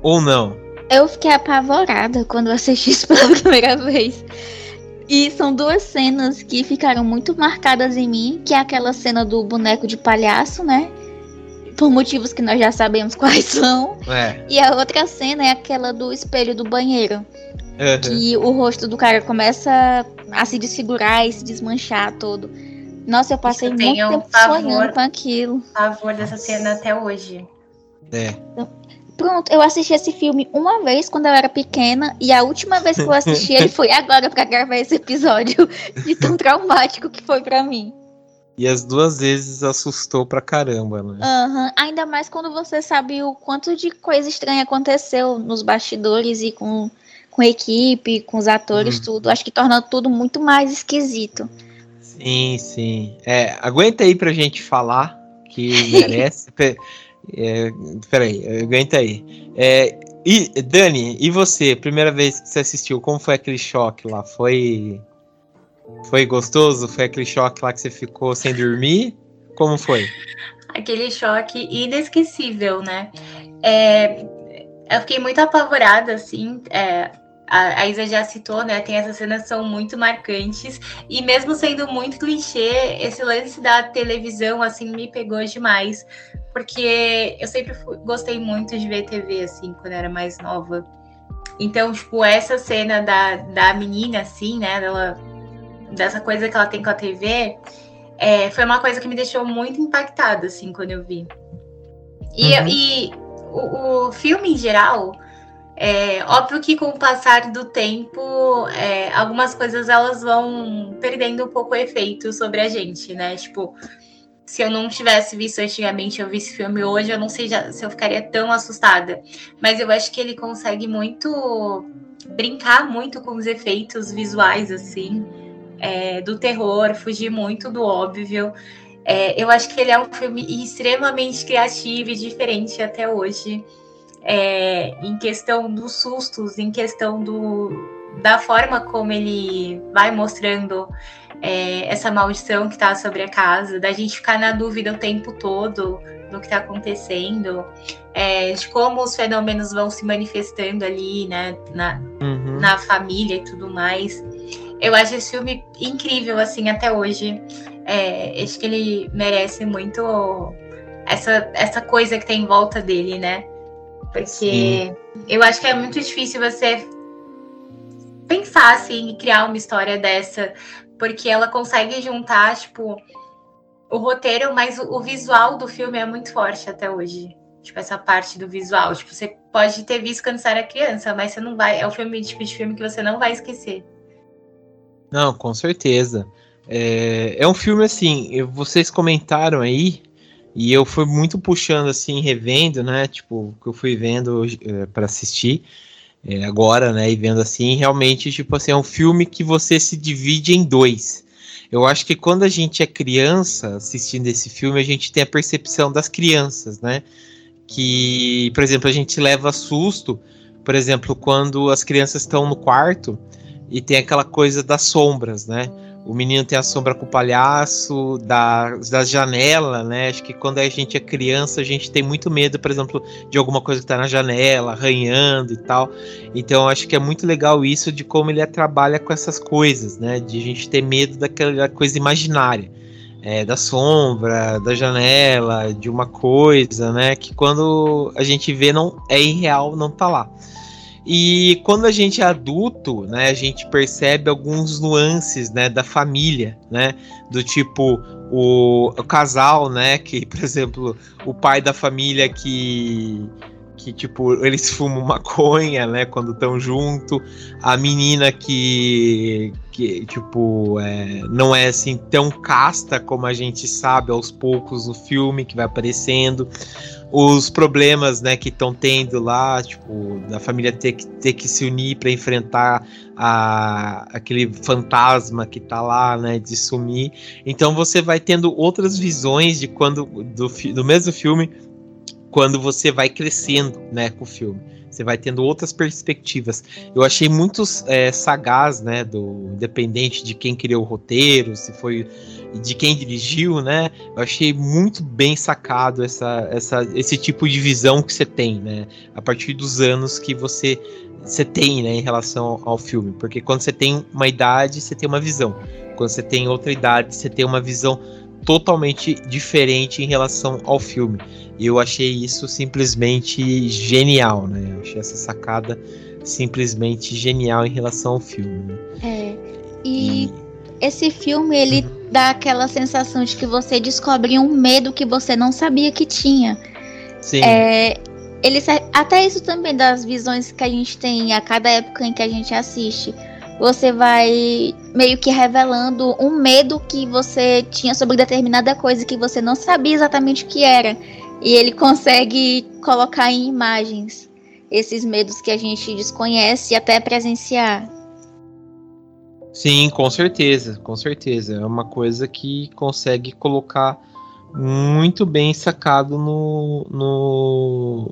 ou não? Eu fiquei apavorada quando assisti isso pela <laughs> primeira vez. E são duas cenas que ficaram muito marcadas em mim, que é aquela cena do boneco de palhaço, né? Por motivos que nós já sabemos <laughs> quais são. É. E a outra cena é aquela do espelho do banheiro. Uhum. Que o rosto do cara começa a se desfigurar e se desmanchar todo. Nossa, eu passei eu muito tempo favor, sonhando com aquilo. Favor dessa cena até hoje. É. Pronto, eu assisti esse filme uma vez quando eu era pequena e a última vez que eu assisti <laughs> ele foi agora para gravar esse episódio <laughs> de tão traumático que foi para mim. E as duas vezes assustou pra caramba, né? Uhum. Ainda mais quando você sabe o quanto de coisa estranha aconteceu nos bastidores e com, com a equipe, com os atores, uhum. tudo. Acho que torna tudo muito mais esquisito. Sim, sim. É, aguenta aí pra gente falar que <laughs> merece. é, peraí, aguenta aí. É, e, Dani, e você, primeira vez que você assistiu, como foi aquele choque lá? Foi. Foi gostoso? Foi aquele choque lá que você ficou sem dormir? Como foi? Aquele choque inesquecível, né? É, eu fiquei muito apavorada, assim. É, a, a Isa já citou, né? Tem essas cenas que são muito marcantes. E mesmo sendo muito clichê, esse lance da televisão, assim, me pegou demais. Porque eu sempre fui, gostei muito de ver TV, assim, quando era mais nova. Então, tipo, essa cena da, da menina, assim, né? Dela, dessa coisa que ela tem com a TV, é, foi uma coisa que me deixou muito impactada, assim, quando eu vi. E, uhum. e o, o filme em geral é, óbvio que com o passar do tempo, é, algumas coisas elas vão perdendo um pouco o efeito sobre a gente, né? Tipo, se eu não tivesse visto antigamente, eu vi esse filme hoje, eu não sei já, se eu ficaria tão assustada. Mas eu acho que ele consegue muito brincar muito com os efeitos visuais, assim, é, do terror, fugir muito do óbvio. É, eu acho que ele é um filme extremamente criativo e diferente até hoje é, em questão dos sustos, em questão do, da forma como ele vai mostrando é, essa maldição que está sobre a casa, da gente ficar na dúvida o tempo todo do que está acontecendo, é, de como os fenômenos vão se manifestando ali, né, na, uhum. na família e tudo mais. Eu acho esse filme incrível, assim, até hoje. É, acho que ele merece muito essa, essa coisa que tem em volta dele, né? Porque Sim. eu acho que é muito difícil você pensar assim e criar uma história dessa, porque ela consegue juntar, tipo, o roteiro, mas o, visual do filme é muito forte até hoje. Tipo, essa parte do visual. Tipo, você pode ter visto quando você era criança, mas você não vai. É o filme tipo de filme que você não vai esquecer. Não, com certeza. É, é um filme assim, vocês comentaram aí e eu fui muito puxando assim, revendo, né? Tipo, que eu fui vendo é, para assistir é, agora, né? E vendo assim, realmente, tipo assim, é um filme que você se divide em dois. Eu acho que quando a gente é criança assistindo esse filme, a gente tem a percepção das crianças, né? Que, por exemplo, a gente leva susto, por exemplo, quando as crianças estão no quarto e tem aquela coisa das sombras, né? O menino tem a sombra com o palhaço, da, da janela, né? Acho que quando a gente é criança, a gente tem muito medo, por exemplo, de alguma coisa que tá na janela, arranhando e tal. Então, acho que é muito legal isso de como ele trabalha com essas coisas, né? De a gente ter medo daquela coisa imaginária. É, da sombra, da janela, de uma coisa, né? Que quando a gente vê não é irreal, não tá lá. E quando a gente é adulto, né, a gente percebe alguns nuances, né, da família, né, do tipo o, o casal, né, que, por exemplo, o pai da família que que tipo eles fumam maconha, né, quando estão junto, a menina que que tipo é, não é assim tão casta como a gente sabe aos poucos no filme que vai aparecendo, os problemas né, que estão tendo lá, tipo, da família ter que, ter que se unir para enfrentar a, aquele fantasma que está lá, né, de sumir. Então você vai tendo outras visões de quando do, do mesmo filme quando você vai crescendo, né, com o filme. Você vai tendo outras perspectivas. Eu achei muito é, sagaz, né, do independente de quem criou o roteiro, se foi de quem dirigiu, né? Eu achei muito bem sacado essa, essa, esse tipo de visão que você tem, né? A partir dos anos que você, você tem, né, em relação ao filme. Porque quando você tem uma idade, você tem uma visão. Quando você tem outra idade, você tem uma visão totalmente diferente em relação ao filme. E eu achei isso simplesmente genial, né? Eu achei essa sacada simplesmente genial em relação ao filme. Né? É. E, e esse filme ele uhum. dá aquela sensação de que você descobre um medo que você não sabia que tinha. Sim. É, ele até isso também das visões que a gente tem a cada época em que a gente assiste. Você vai meio que revelando um medo que você tinha sobre determinada coisa que você não sabia exatamente o que era. E ele consegue colocar em imagens. esses medos que a gente desconhece e até presenciar. Sim, com certeza, com certeza. É uma coisa que consegue colocar muito bem sacado no, no,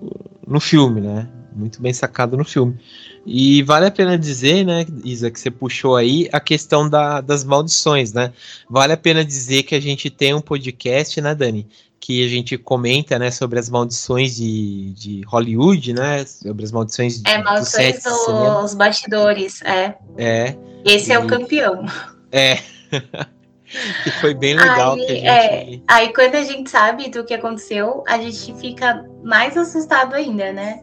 no filme, né? Muito bem sacado no filme. E vale a pena dizer, né, Isa, que você puxou aí a questão da, das maldições, né? Vale a pena dizer que a gente tem um podcast, né, Dani? Que a gente comenta, né, sobre as maldições de, de Hollywood, né? Sobre as maldições de, É, maldições dos bastidores, é. É. Esse e... é o campeão. É. <laughs> que foi bem legal. Aí, gente... é, aí quando a gente sabe do que aconteceu, a gente fica mais assustado ainda, né?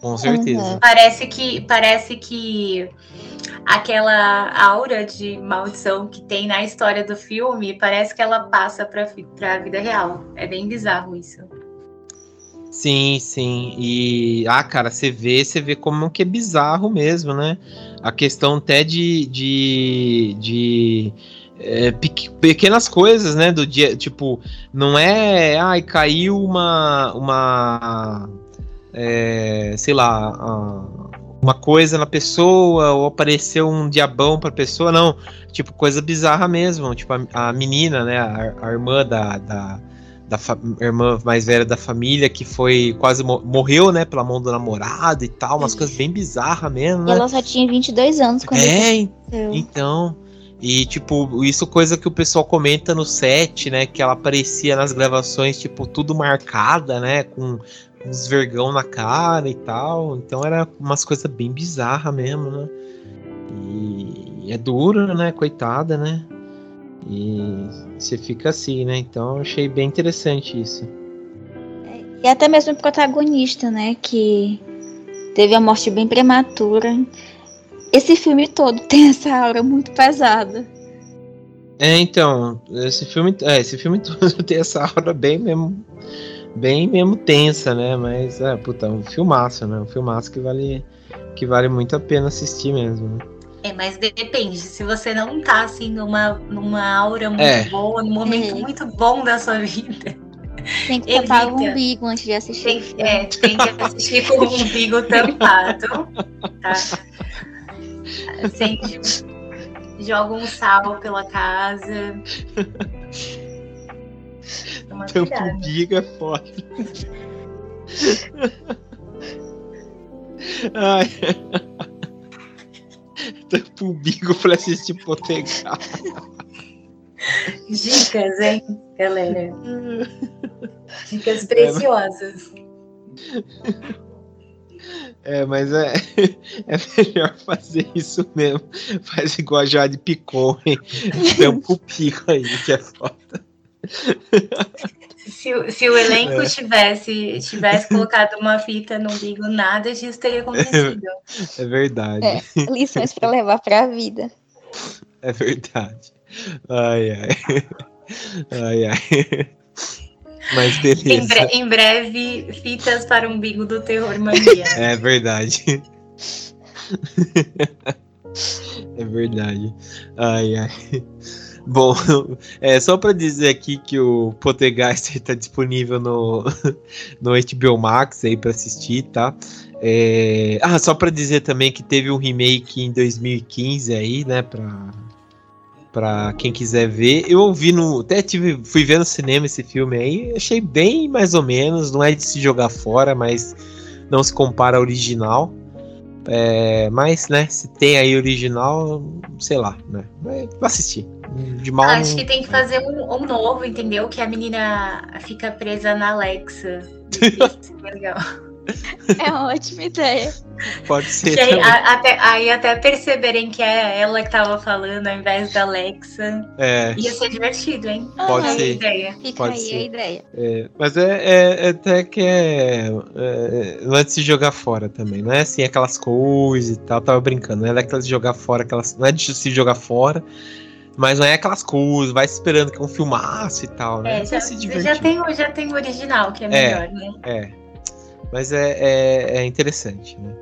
Com certeza. Uhum. Parece que parece que aquela aura de maldição que tem na história do filme, parece que ela passa para a vida real. É bem bizarro isso. Sim, sim. E ah, cara, você vê, você vê como que é bizarro mesmo, né? A questão até de, de, de é, pequenas coisas, né? Do dia, tipo, não é, ai, caiu uma uma é, sei lá, uma coisa na pessoa, ou apareceu um diabão pra pessoa, não. Tipo, coisa bizarra mesmo. Tipo, a, a menina, né, a, a irmã da, da, da irmã mais velha da família, que foi quase morreu, né, pela mão do namorado e tal, umas coisas bem bizarras mesmo, né? Ela só tinha 22 anos quando É, então. E, tipo, isso coisa que o pessoal comenta no set, né? Que ela aparecia nas gravações, tipo, tudo marcada, né? Com uns vergão na cara e tal. Então era umas coisas bem bizarras mesmo, né? E é duro, né? Coitada, né? E você fica assim, né? Então eu achei bem interessante isso. E até mesmo o protagonista, né? Que teve a morte bem prematura. Esse filme todo <laughs> tem essa aura muito pesada. É, então, esse filme, é, esse filme <laughs> todo tem essa aura bem mesmo bem mesmo tensa, né? Mas é, puta, um filmaço, né? Um filmaço que vale, que vale muito a pena assistir mesmo. Né? É, mas depende. Se você não tá assim numa, numa aura muito é. boa, num momento é. muito bom da sua vida. Tem que tampar o umbigo antes de assistir. Tem, é, tem que assistir com o umbigo tampado. Tá? Acende, joga um sal pela casa. Tampo biga é foda. Ai. Tampo o bico pra assistir Potegar. Dicas, hein, galera? Dicas preciosas. É, mas é, é melhor fazer isso mesmo. Faz igual a Jade Picon, hein? Tampa o pico aí, que é foda. Se, se o elenco é. tivesse, tivesse colocado uma fita no umbigo, nada disso teria acontecido. É verdade. É, lições para levar para a vida. É verdade. Ai, ai. Ai, ai. Mas beleza. Em, bre em breve, fitas para o umbigo do terror mania. É verdade. É verdade. Ai, ai. Bom, <laughs> é só para dizer aqui que o Poltergeist está disponível no, <laughs> no HBO Max aí para assistir, tá? É, ah, só para dizer também que teve um remake em 2015 aí, né, para para quem quiser ver. Eu ouvi no, até tive, fui ver no cinema esse filme aí, achei bem mais ou menos, não é de se jogar fora, mas não se compara ao original. É, mas, né, se tem aí original, sei lá, né? Vai assistir. De mal. Acho que tem que fazer um, um novo, entendeu? Que a menina fica presa na Alexa. <laughs> Isso é legal. É uma ótima ideia. Pode ser. Aí, até, aí até perceberem que é ela que tava falando ao invés da Alexa. É. Ia ser divertido, hein? Pode ah, ser. Ideia. Fica Pode aí ser. a ideia. É, mas é, é, é, até que é, é, Não é de se jogar fora também. Não é assim aquelas coisas e tal. Tava brincando. Não é daquelas de jogar fora, aquelas. Não é de se jogar fora. Mas não é aquelas coisas, vai esperando que é um filmaço e tal, né? É, já, se já, tem, já tem o original, que é, é melhor, né? É. Mas é, é, é interessante, né?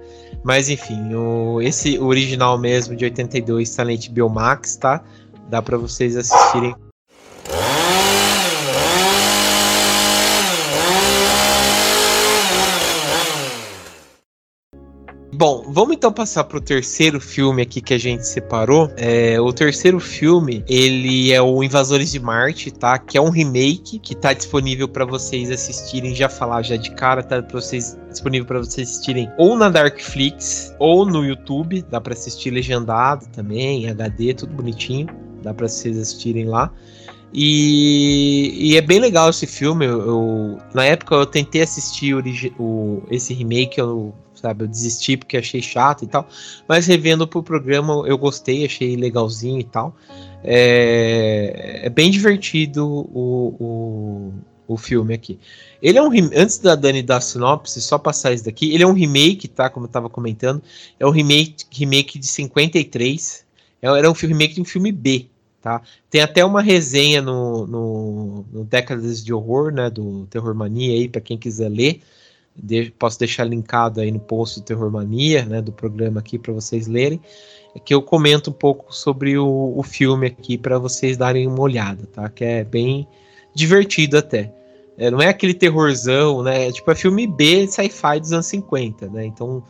Mas enfim, o, esse original mesmo de 82 está na HBO Max, tá? Dá para vocês assistirem bom, vamos então passar pro terceiro filme aqui que a gente separou. É, o terceiro filme, ele é o Invasores de Marte, tá? Que é um remake que tá disponível para vocês assistirem, já falar já de cara, tá para vocês disponível para vocês assistirem ou na Darkflix ou no YouTube, dá para assistir legendado também, HD, tudo bonitinho, dá para vocês assistirem lá. E, e, é bem legal esse filme. Eu, eu, na época eu tentei assistir o, o, esse remake, eu, sabe, eu desisti porque achei chato e tal. Mas revendo pro programa eu gostei, achei legalzinho e tal. É, é bem divertido o, o, o filme aqui. Ele é um antes da Dani dar sinopse, só passar isso daqui. Ele é um remake, tá? Como eu tava comentando, é um remake, remake de 53. É, era um remake de um filme B, Tá? Tem até uma resenha no, no, no Décadas de Horror, né, do Terror Mania aí, para quem quiser ler. De, posso deixar linkado aí no post do Terror Mania, né, do programa aqui para vocês lerem. É que eu comento um pouco sobre o, o filme aqui para vocês darem uma olhada, tá? Que é bem divertido até. É, não é aquele terrorzão, né? É, tipo, é filme B sci-fi dos anos 50, né? Então,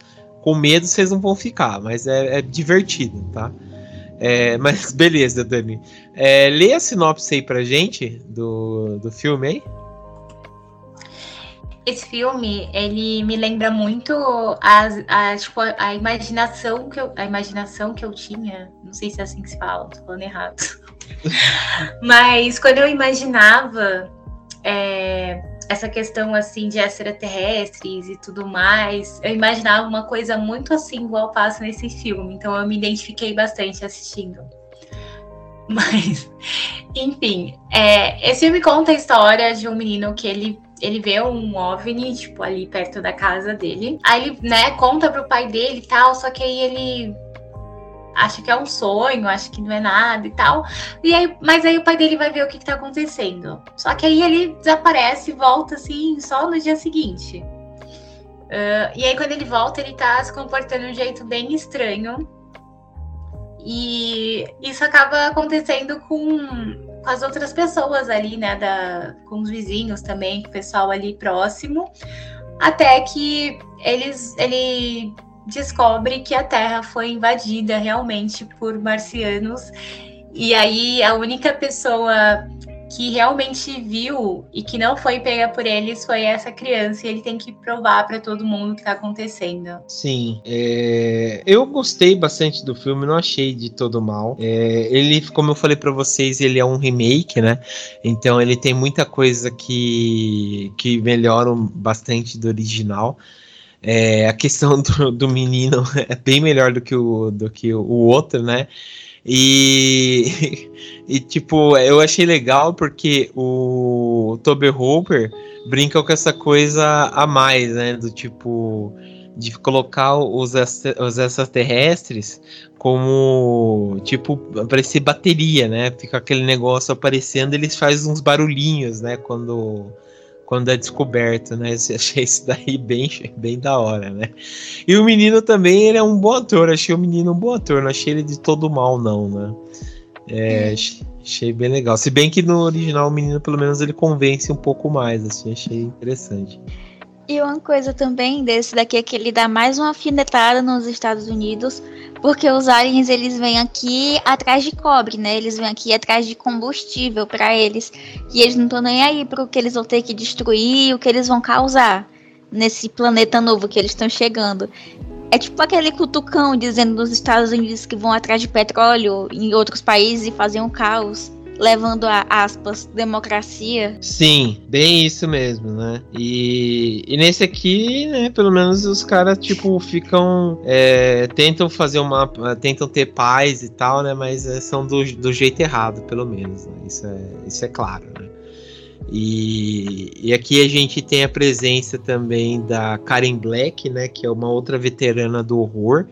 com medo vocês não vão ficar, mas é, é divertido, tá? É, <laughs> mas beleza, Dani. É, lê a sinopse aí pra gente do, do filme aí. Esse filme, ele me lembra muito a, a, tipo, a imaginação que eu, a imaginação que eu tinha. Não sei se é assim que se fala, tô falando errado. <laughs> Mas quando eu imaginava é, essa questão assim de extraterrestres e tudo mais, eu imaginava uma coisa muito assim igual passa nesse filme, então eu me identifiquei bastante assistindo. Mas, <laughs> enfim, é, esse filme conta a história de um menino que ele ele vê um OVNI, tipo, ali perto da casa dele. Aí ele, né, conta pro pai dele e tal, só que aí ele acha que é um sonho, acha que não é nada e tal. E aí, mas aí o pai dele vai ver o que, que tá acontecendo. Só que aí ele desaparece e volta assim só no dia seguinte. Uh, e aí quando ele volta, ele tá se comportando de um jeito bem estranho. E isso acaba acontecendo com, com as outras pessoas ali, né? Da, com os vizinhos também, com o pessoal ali próximo. Até que eles, ele descobre que a Terra foi invadida realmente por marcianos. E aí a única pessoa que realmente viu e que não foi pega por eles foi essa criança e ele tem que provar para todo mundo o que tá acontecendo. Sim, é... eu gostei bastante do filme, não achei de todo mal. É... Ele, como eu falei para vocês, ele é um remake, né? Então ele tem muita coisa que que melhoram bastante do original. É, a questão <laughs> do, do, menino <laughs> é bem melhor do que o, do que o outro, né? E, <laughs> e tipo, eu achei legal porque o Toby Hooper brinca com essa coisa a mais, né? Do tipo, de colocar os, extraterrestres como, tipo, parecer bateria, né? Fica aquele negócio aparecendo, eles fazem uns barulhinhos, né? Quando quando é descoberto, né? Eu achei isso daí bem, bem da hora, né? E o menino também, ele é um bom ator. Achei o menino um bom ator, não achei ele de todo mal, não, né? É, achei bem legal. Se bem que no original o menino, pelo menos, ele convence um pouco mais, assim, achei interessante. E uma coisa também desse daqui é que ele dá mais uma afinetada nos Estados Unidos, porque os aliens eles vêm aqui atrás de cobre, né? Eles vêm aqui atrás de combustível para eles. E eles não estão nem aí para o que eles vão ter que destruir, o que eles vão causar nesse planeta novo que eles estão chegando. É tipo aquele cutucão dizendo nos Estados Unidos que vão atrás de petróleo em outros países e fazem um caos levando a aspas democracia. Sim, bem isso mesmo, né? E, e nesse aqui, né, pelo menos os caras tipo ficam é, tentam fazer uma tentam ter paz e tal, né? Mas é, são do, do jeito errado, pelo menos. Né? Isso é isso é claro, né? E, e, aqui a gente tem a presença também da Karen Black, né, que é uma outra veterana do horror,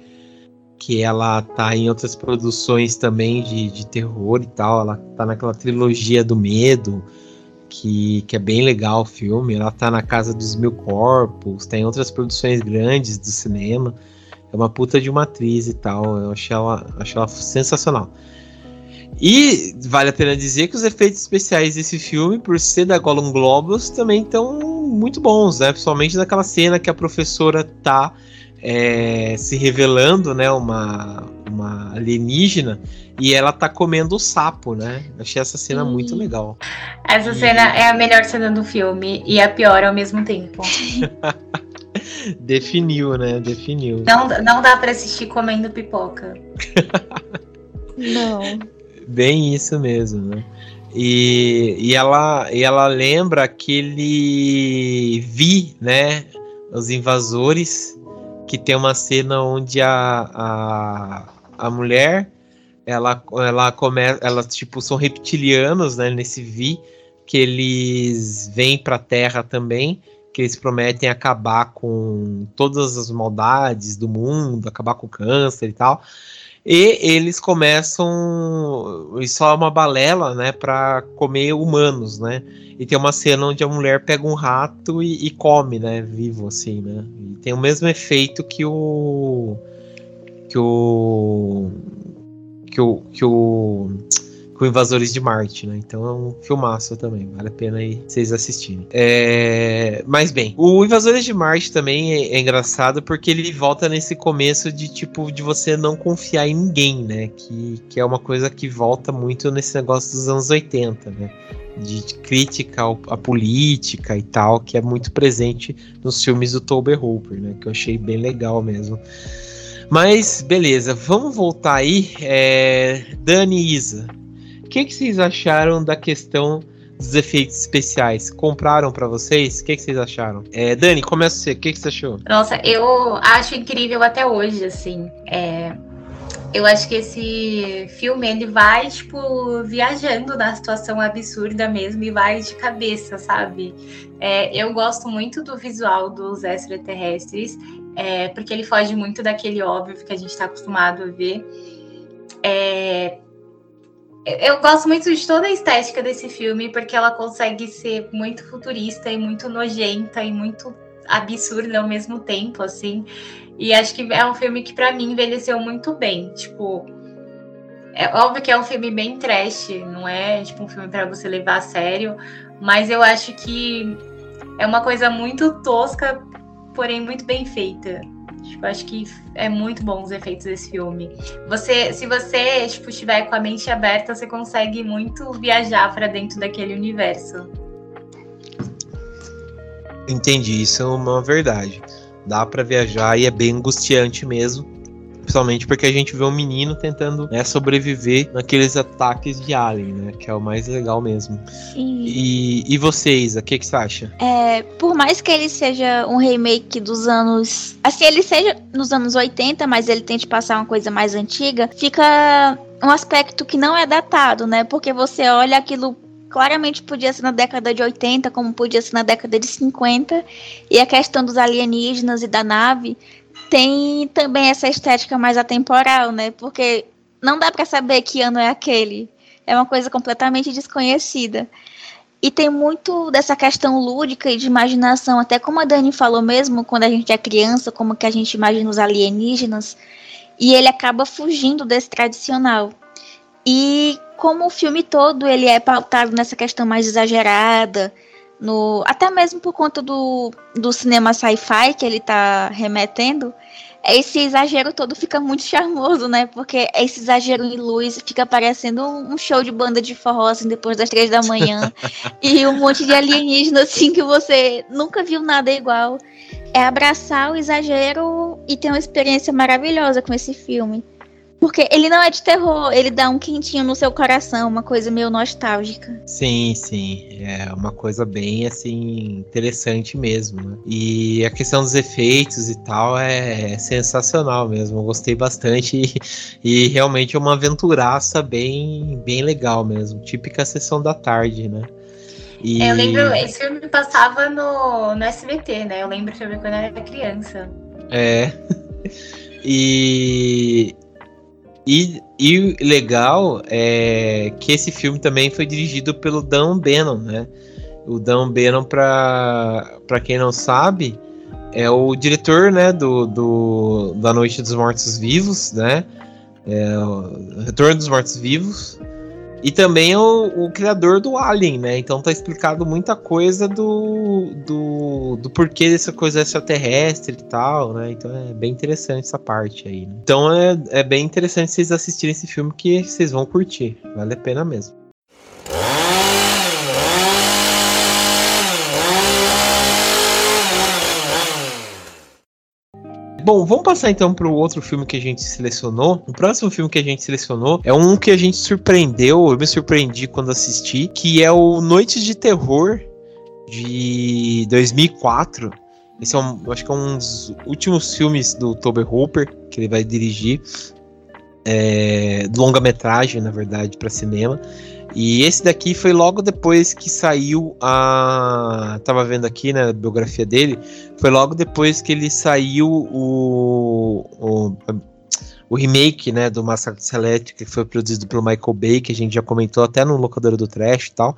que ela tá em outras produções também de, de terror e tal. Ela tá naquela trilogia do medo, que, que é bem legal o filme. Ela tá na Casa dos Mil Corpos, tem outras produções grandes do cinema. É uma puta de uma atriz e tal. Eu achei ela, achei ela sensacional. E vale a pena dizer que os efeitos especiais desse filme, por ser da Gollum Globus, também estão muito bons, né? Principalmente naquela cena que a professora tá é, se revelando, né, uma, uma alienígena e ela tá comendo o sapo, né? Achei essa cena Sim. muito legal. Essa e... cena é a melhor cena do filme e a pior ao mesmo tempo. <laughs> Definiu, né? Definiu. Não, não dá para assistir comendo pipoca. <laughs> não. Bem isso mesmo, né? E, e, ela, e ela lembra aquele Vi, né? Os invasores, que tem uma cena onde a, a, a mulher ela, ela começa. Elas, tipo, são reptilianos, né? Nesse Vi, que eles vêm pra Terra também que eles prometem acabar com todas as maldades do mundo, acabar com o câncer e tal. E eles começam. Isso é uma balela, né? Para comer humanos, né? E tem uma cena onde a mulher pega um rato e, e come, né? Vivo, assim, né? E tem o mesmo efeito que o. Que o. Que o. Que o com Invasores de Marte, né? Então é um filmaço também, vale a pena aí vocês assistirem. É... Mas bem, o Invasores de Marte também é, é, engraçado porque ele volta nesse começo de tipo de você não confiar em ninguém, né? Que, que é uma coisa que volta muito nesse negócio dos anos 80, né? De crítica à política e tal, que é muito presente nos filmes do Tobe Hooper, né? Que eu achei bem legal mesmo. Mas beleza, vamos voltar aí. É... Dani e Isa, que, que vocês acharam da questão dos efeitos especiais? Compraram para vocês? O que, que vocês acharam? É, Dani, começa você. O que, que você achou? Nossa, eu acho incrível até hoje, assim. É, eu acho que esse filme ele vai, tipo, viajando na situação absurda mesmo e vai de cabeça, sabe? É, eu gosto muito do visual dos extraterrestres, é, porque ele foge muito daquele óbvio que a gente está acostumado a ver. É, eu gosto muito de toda a estética desse filme, porque ela consegue ser muito futurista e muito nojenta e muito absurda ao mesmo tempo, assim. E acho que é um filme que, para mim, envelheceu muito bem. Tipo, é óbvio que é um filme bem trash, não é tipo um filme para você levar a sério, mas eu acho que é uma coisa muito tosca, porém muito bem feita. Tipo, acho que é muito bom os efeitos desse filme. Você, se você tipo, estiver com a mente aberta, você consegue muito viajar para dentro daquele universo. Entendi, isso é uma verdade. Dá para viajar e é bem angustiante mesmo. Principalmente porque a gente vê um menino tentando né, sobreviver naqueles ataques de alien, né? Que é o mais legal mesmo. Sim. E, e vocês, o que, que você acha? É, por mais que ele seja um remake dos anos. Assim, ele seja nos anos 80, mas ele tente passar uma coisa mais antiga, fica um aspecto que não é datado, né? Porque você olha aquilo claramente podia ser na década de 80, como podia ser na década de 50, e a questão dos alienígenas e da nave tem também essa estética mais atemporal, né? Porque não dá para saber que ano é aquele. É uma coisa completamente desconhecida. E tem muito dessa questão lúdica e de imaginação, até como a Dani falou mesmo, quando a gente é criança, como que a gente imagina os alienígenas, e ele acaba fugindo desse tradicional. E como o filme todo ele é pautado nessa questão mais exagerada, no até mesmo por conta do, do cinema sci-fi que ele está remetendo, esse exagero todo fica muito charmoso, né? Porque esse exagero em luz fica parecendo um show de banda de forró, assim, depois das três da manhã. <laughs> e um monte de alienígena, assim, que você nunca viu nada igual. É abraçar o exagero e ter uma experiência maravilhosa com esse filme. Porque ele não é de terror, ele dá um quentinho no seu coração, uma coisa meio nostálgica. Sim, sim. É uma coisa bem, assim, interessante mesmo. Né? E a questão dos efeitos e tal é sensacional mesmo. Eu gostei bastante <laughs> e, e realmente é uma aventuraça bem, bem legal mesmo. Típica sessão da tarde, né? E... É, eu lembro, esse filme passava no, no SBT, né? Eu lembro filme quando eu era criança. É. <laughs> E, e, e legal é que esse filme também foi dirigido pelo Dan Bannon, né? O Dan Bannon, para quem não sabe, é o diretor né, do, do, da Noite dos Mortos Vivos, né? É, Retorno dos Mortos Vivos. E também o, o, criador do Alien, né? Então tá explicado muita coisa do, do, do porquê dessa coisa extraterrestre e tal, né? Então é bem interessante essa parte aí. Né? Então é, é bem interessante vocês assistirem esse filme que vocês vão curtir. Vale a pena mesmo. Bom, vamos passar então para o outro filme que a gente selecionou. O próximo filme que a gente selecionou é um que a gente surpreendeu, eu me surpreendi quando assisti, que é o Noites de Terror de 2004. Esse é um, acho que é um dos últimos filmes do Toby Hooper que ele vai dirigir, é, longa-metragem, na verdade, para cinema. E esse daqui foi logo depois que saiu a. Tava vendo aqui na né, biografia dele. Foi logo depois que ele saiu o. o, o remake né, do Massacre Elétrica, que foi produzido pelo Michael Bay, que a gente já comentou até no Locadora do Trash e tal.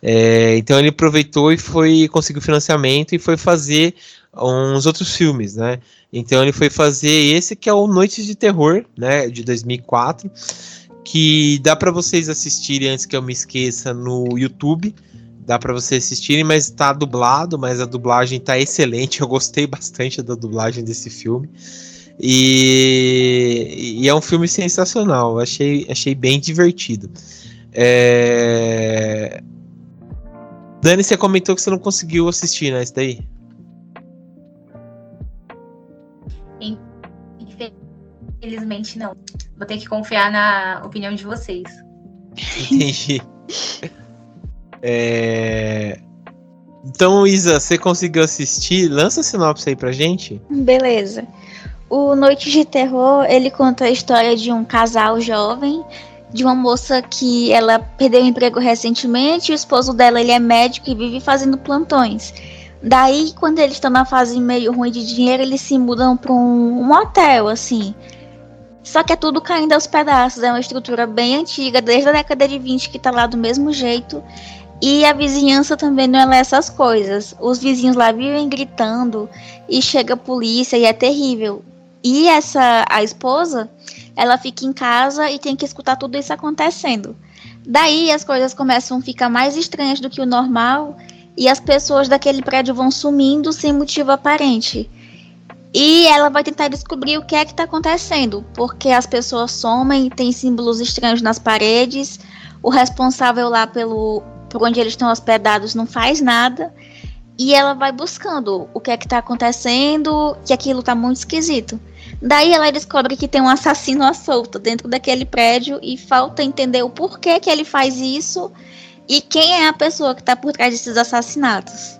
É, então ele aproveitou e foi conseguiu financiamento e foi fazer uns outros filmes, né? Então ele foi fazer esse que é o Noites de Terror, né, de 2004 que dá para vocês assistirem antes que eu me esqueça no YouTube. Dá para vocês assistirem, mas tá dublado, mas a dublagem tá excelente. Eu gostei bastante da dublagem desse filme. E, e é um filme sensacional. Achei, achei bem divertido. É... Dani, você comentou que você não conseguiu assistir, né? Isso daí? Infelizmente não. Vou ter que confiar na opinião de vocês. Entendi. é... Então, Isa, você conseguiu assistir? Lança a sinopse aí pra gente. Beleza. O Noite de Terror, ele conta a história de um casal jovem, de uma moça que ela perdeu o emprego recentemente, e o esposo dela ele é médico e vive fazendo plantões. Daí, quando eles estão na fase meio ruim de dinheiro, eles se mudam para um, um hotel, assim. Só que é tudo caindo aos pedaços, é uma estrutura bem antiga, desde a década de 20 que tá lá do mesmo jeito. E a vizinhança também não é essas coisas. Os vizinhos lá vivem gritando e chega a polícia e é terrível. E essa a esposa, ela fica em casa e tem que escutar tudo isso acontecendo. Daí as coisas começam a ficar mais estranhas do que o normal e as pessoas daquele prédio vão sumindo sem motivo aparente. E ela vai tentar descobrir o que é que está acontecendo, porque as pessoas somem, tem símbolos estranhos nas paredes, o responsável lá pelo por onde eles estão hospedados não faz nada, e ela vai buscando o que é que está acontecendo, que aquilo está muito esquisito. Daí ela descobre que tem um assassino à solta dentro daquele prédio e falta entender o porquê que ele faz isso e quem é a pessoa que está por trás desses assassinatos.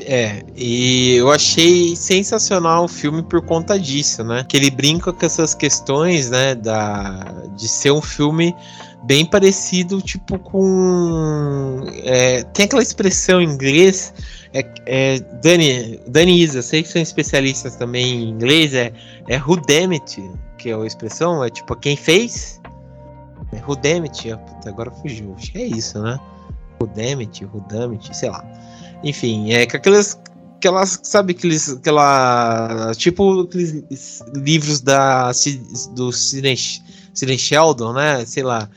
É, e eu achei sensacional o filme por conta disso, né? Que ele brinca com essas questões, né, da, de ser um filme bem parecido, tipo, com. É, tem aquela expressão em inglês. É, é, Dani, Dani Isa, sei que são especialistas também em inglês, é, é who it, que é a expressão, é tipo, quem fez? É who it, agora fugiu, acho que é isso, né? Who damn it, who damn it, sei lá. Enfim, é com aquelas aquelas, sabe, aqueles, aquela, tipo aqueles livros da, do Sidney, Sheldon, né, sei lá,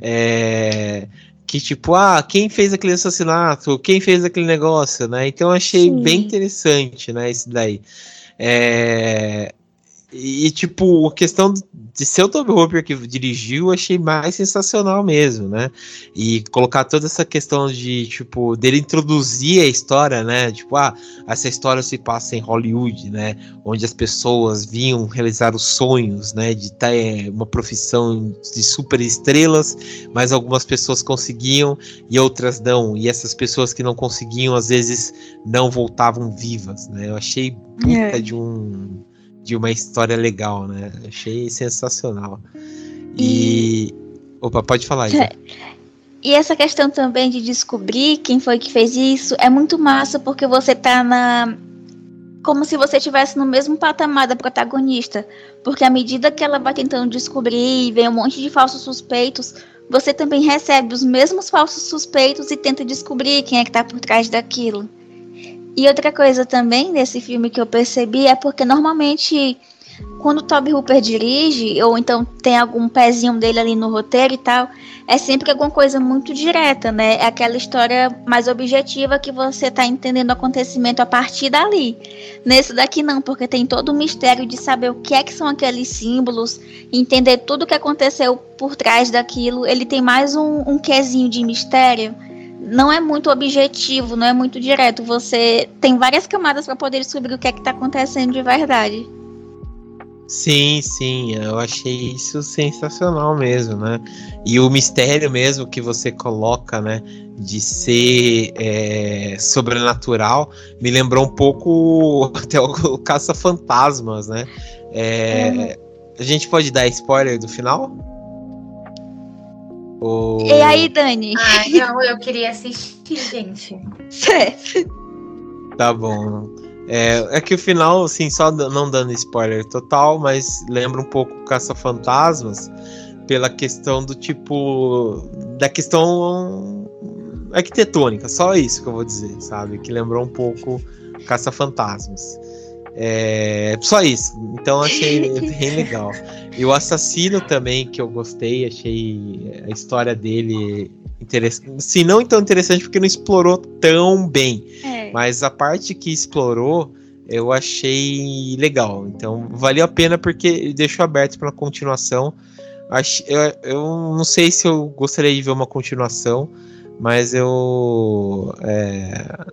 é, que tipo, ah, quem fez aquele assassinato, quem fez aquele negócio, né, então achei Sim. bem interessante, né, isso daí. É, e, tipo, a questão de ser o Toby Hooper que dirigiu, achei mais sensacional mesmo, né? E colocar toda essa questão de, tipo, dele introduzir a história, né? Tipo, ah, essa história se passa em Hollywood, né? Onde as pessoas vinham realizar os sonhos, né? De ter uma profissão de super estrelas, mas algumas pessoas conseguiam e outras não. E essas pessoas que não conseguiam, às vezes, não voltavam vivas, né? Eu achei puta é. de um de uma história legal, né? Achei sensacional. E. e... Opa, pode falar, Isa. E essa questão também de descobrir quem foi que fez isso é muito massa porque você tá na. Como se você estivesse no mesmo patamar da protagonista. Porque à medida que ela vai tentando descobrir e vem um monte de falsos suspeitos, você também recebe os mesmos falsos suspeitos e tenta descobrir quem é que tá por trás daquilo. E outra coisa também desse filme que eu percebi é porque normalmente quando o Toby Hooper dirige, ou então tem algum pezinho dele ali no roteiro e tal, é sempre alguma coisa muito direta, né? É aquela história mais objetiva que você tá entendendo o acontecimento a partir dali. Nesse daqui não, porque tem todo o mistério de saber o que é que são aqueles símbolos, entender tudo o que aconteceu por trás daquilo. Ele tem mais um, um de mistério não é muito objetivo, não é muito direto. Você tem várias camadas para poder descobrir o que é que está acontecendo de verdade. Sim, sim, eu achei isso sensacional mesmo, né? E o mistério mesmo que você coloca, né, de ser é, sobrenatural, me lembrou um pouco <laughs> até o, Caça-Fantasmas, né? É, uhum. A gente pode dar spoiler do final? Ou... E aí, Dani? Ah, não, eu queria assistir, gente. Certo. Tá bom. É, é que o final, assim, só não dando spoiler total, mas lembra um pouco Caça-Fantasmas pela questão do tipo. da questão arquitetônica, só isso que eu vou dizer, sabe? Que lembrou um pouco Caça-Fantasmas. É, só isso. Então achei <laughs> bem legal. E o assassino também, que eu gostei, achei a história dele interessante. Se não tão interessante, porque não explorou tão bem. É. Mas a parte que explorou, eu achei legal. Então, valeu a pena porque deixou aberto para continuação. Eu, eu não sei se eu gostaria de ver uma continuação, mas eu. É,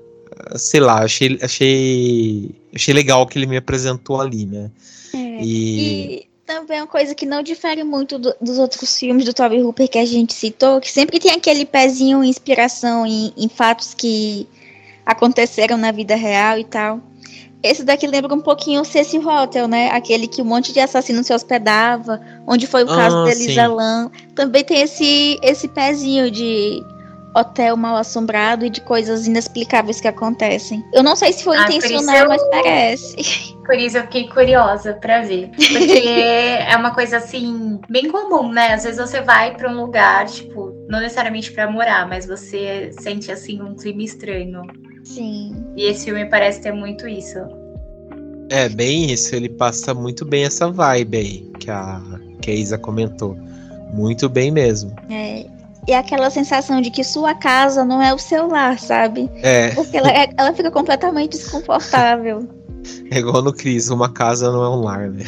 sei lá, achei, achei, achei legal que ele me apresentou ali, né? É, e... e também é uma coisa que não difere muito do, dos outros filmes do Toby Hooper que a gente citou, que sempre tem aquele pezinho inspiração em, em fatos que aconteceram na vida real e tal. Esse daqui lembra um pouquinho o Cecil Hotel, né? Aquele que um monte de assassinos se hospedava, onde foi o caso ah, da Elisa Lam. Também tem esse, esse pezinho de hotel mal assombrado e de coisas inexplicáveis que acontecem. Eu não sei se foi ah, intencional, eu... mas parece. <laughs> Por isso eu fiquei curiosa para ver. Porque <laughs> é uma coisa assim, bem comum, né? Às vezes você vai para um lugar, tipo, não necessariamente para morar, mas você sente assim um clima estranho. Sim. E esse filme parece ter muito isso. É, bem isso. Ele passa muito bem essa vibe aí que a, que a Isa comentou. Muito bem mesmo. É, e aquela sensação de que sua casa não é o seu lar, sabe? É. Porque ela, é, ela fica completamente desconfortável. <laughs> É igual no Cris, uma casa não é um lar, né?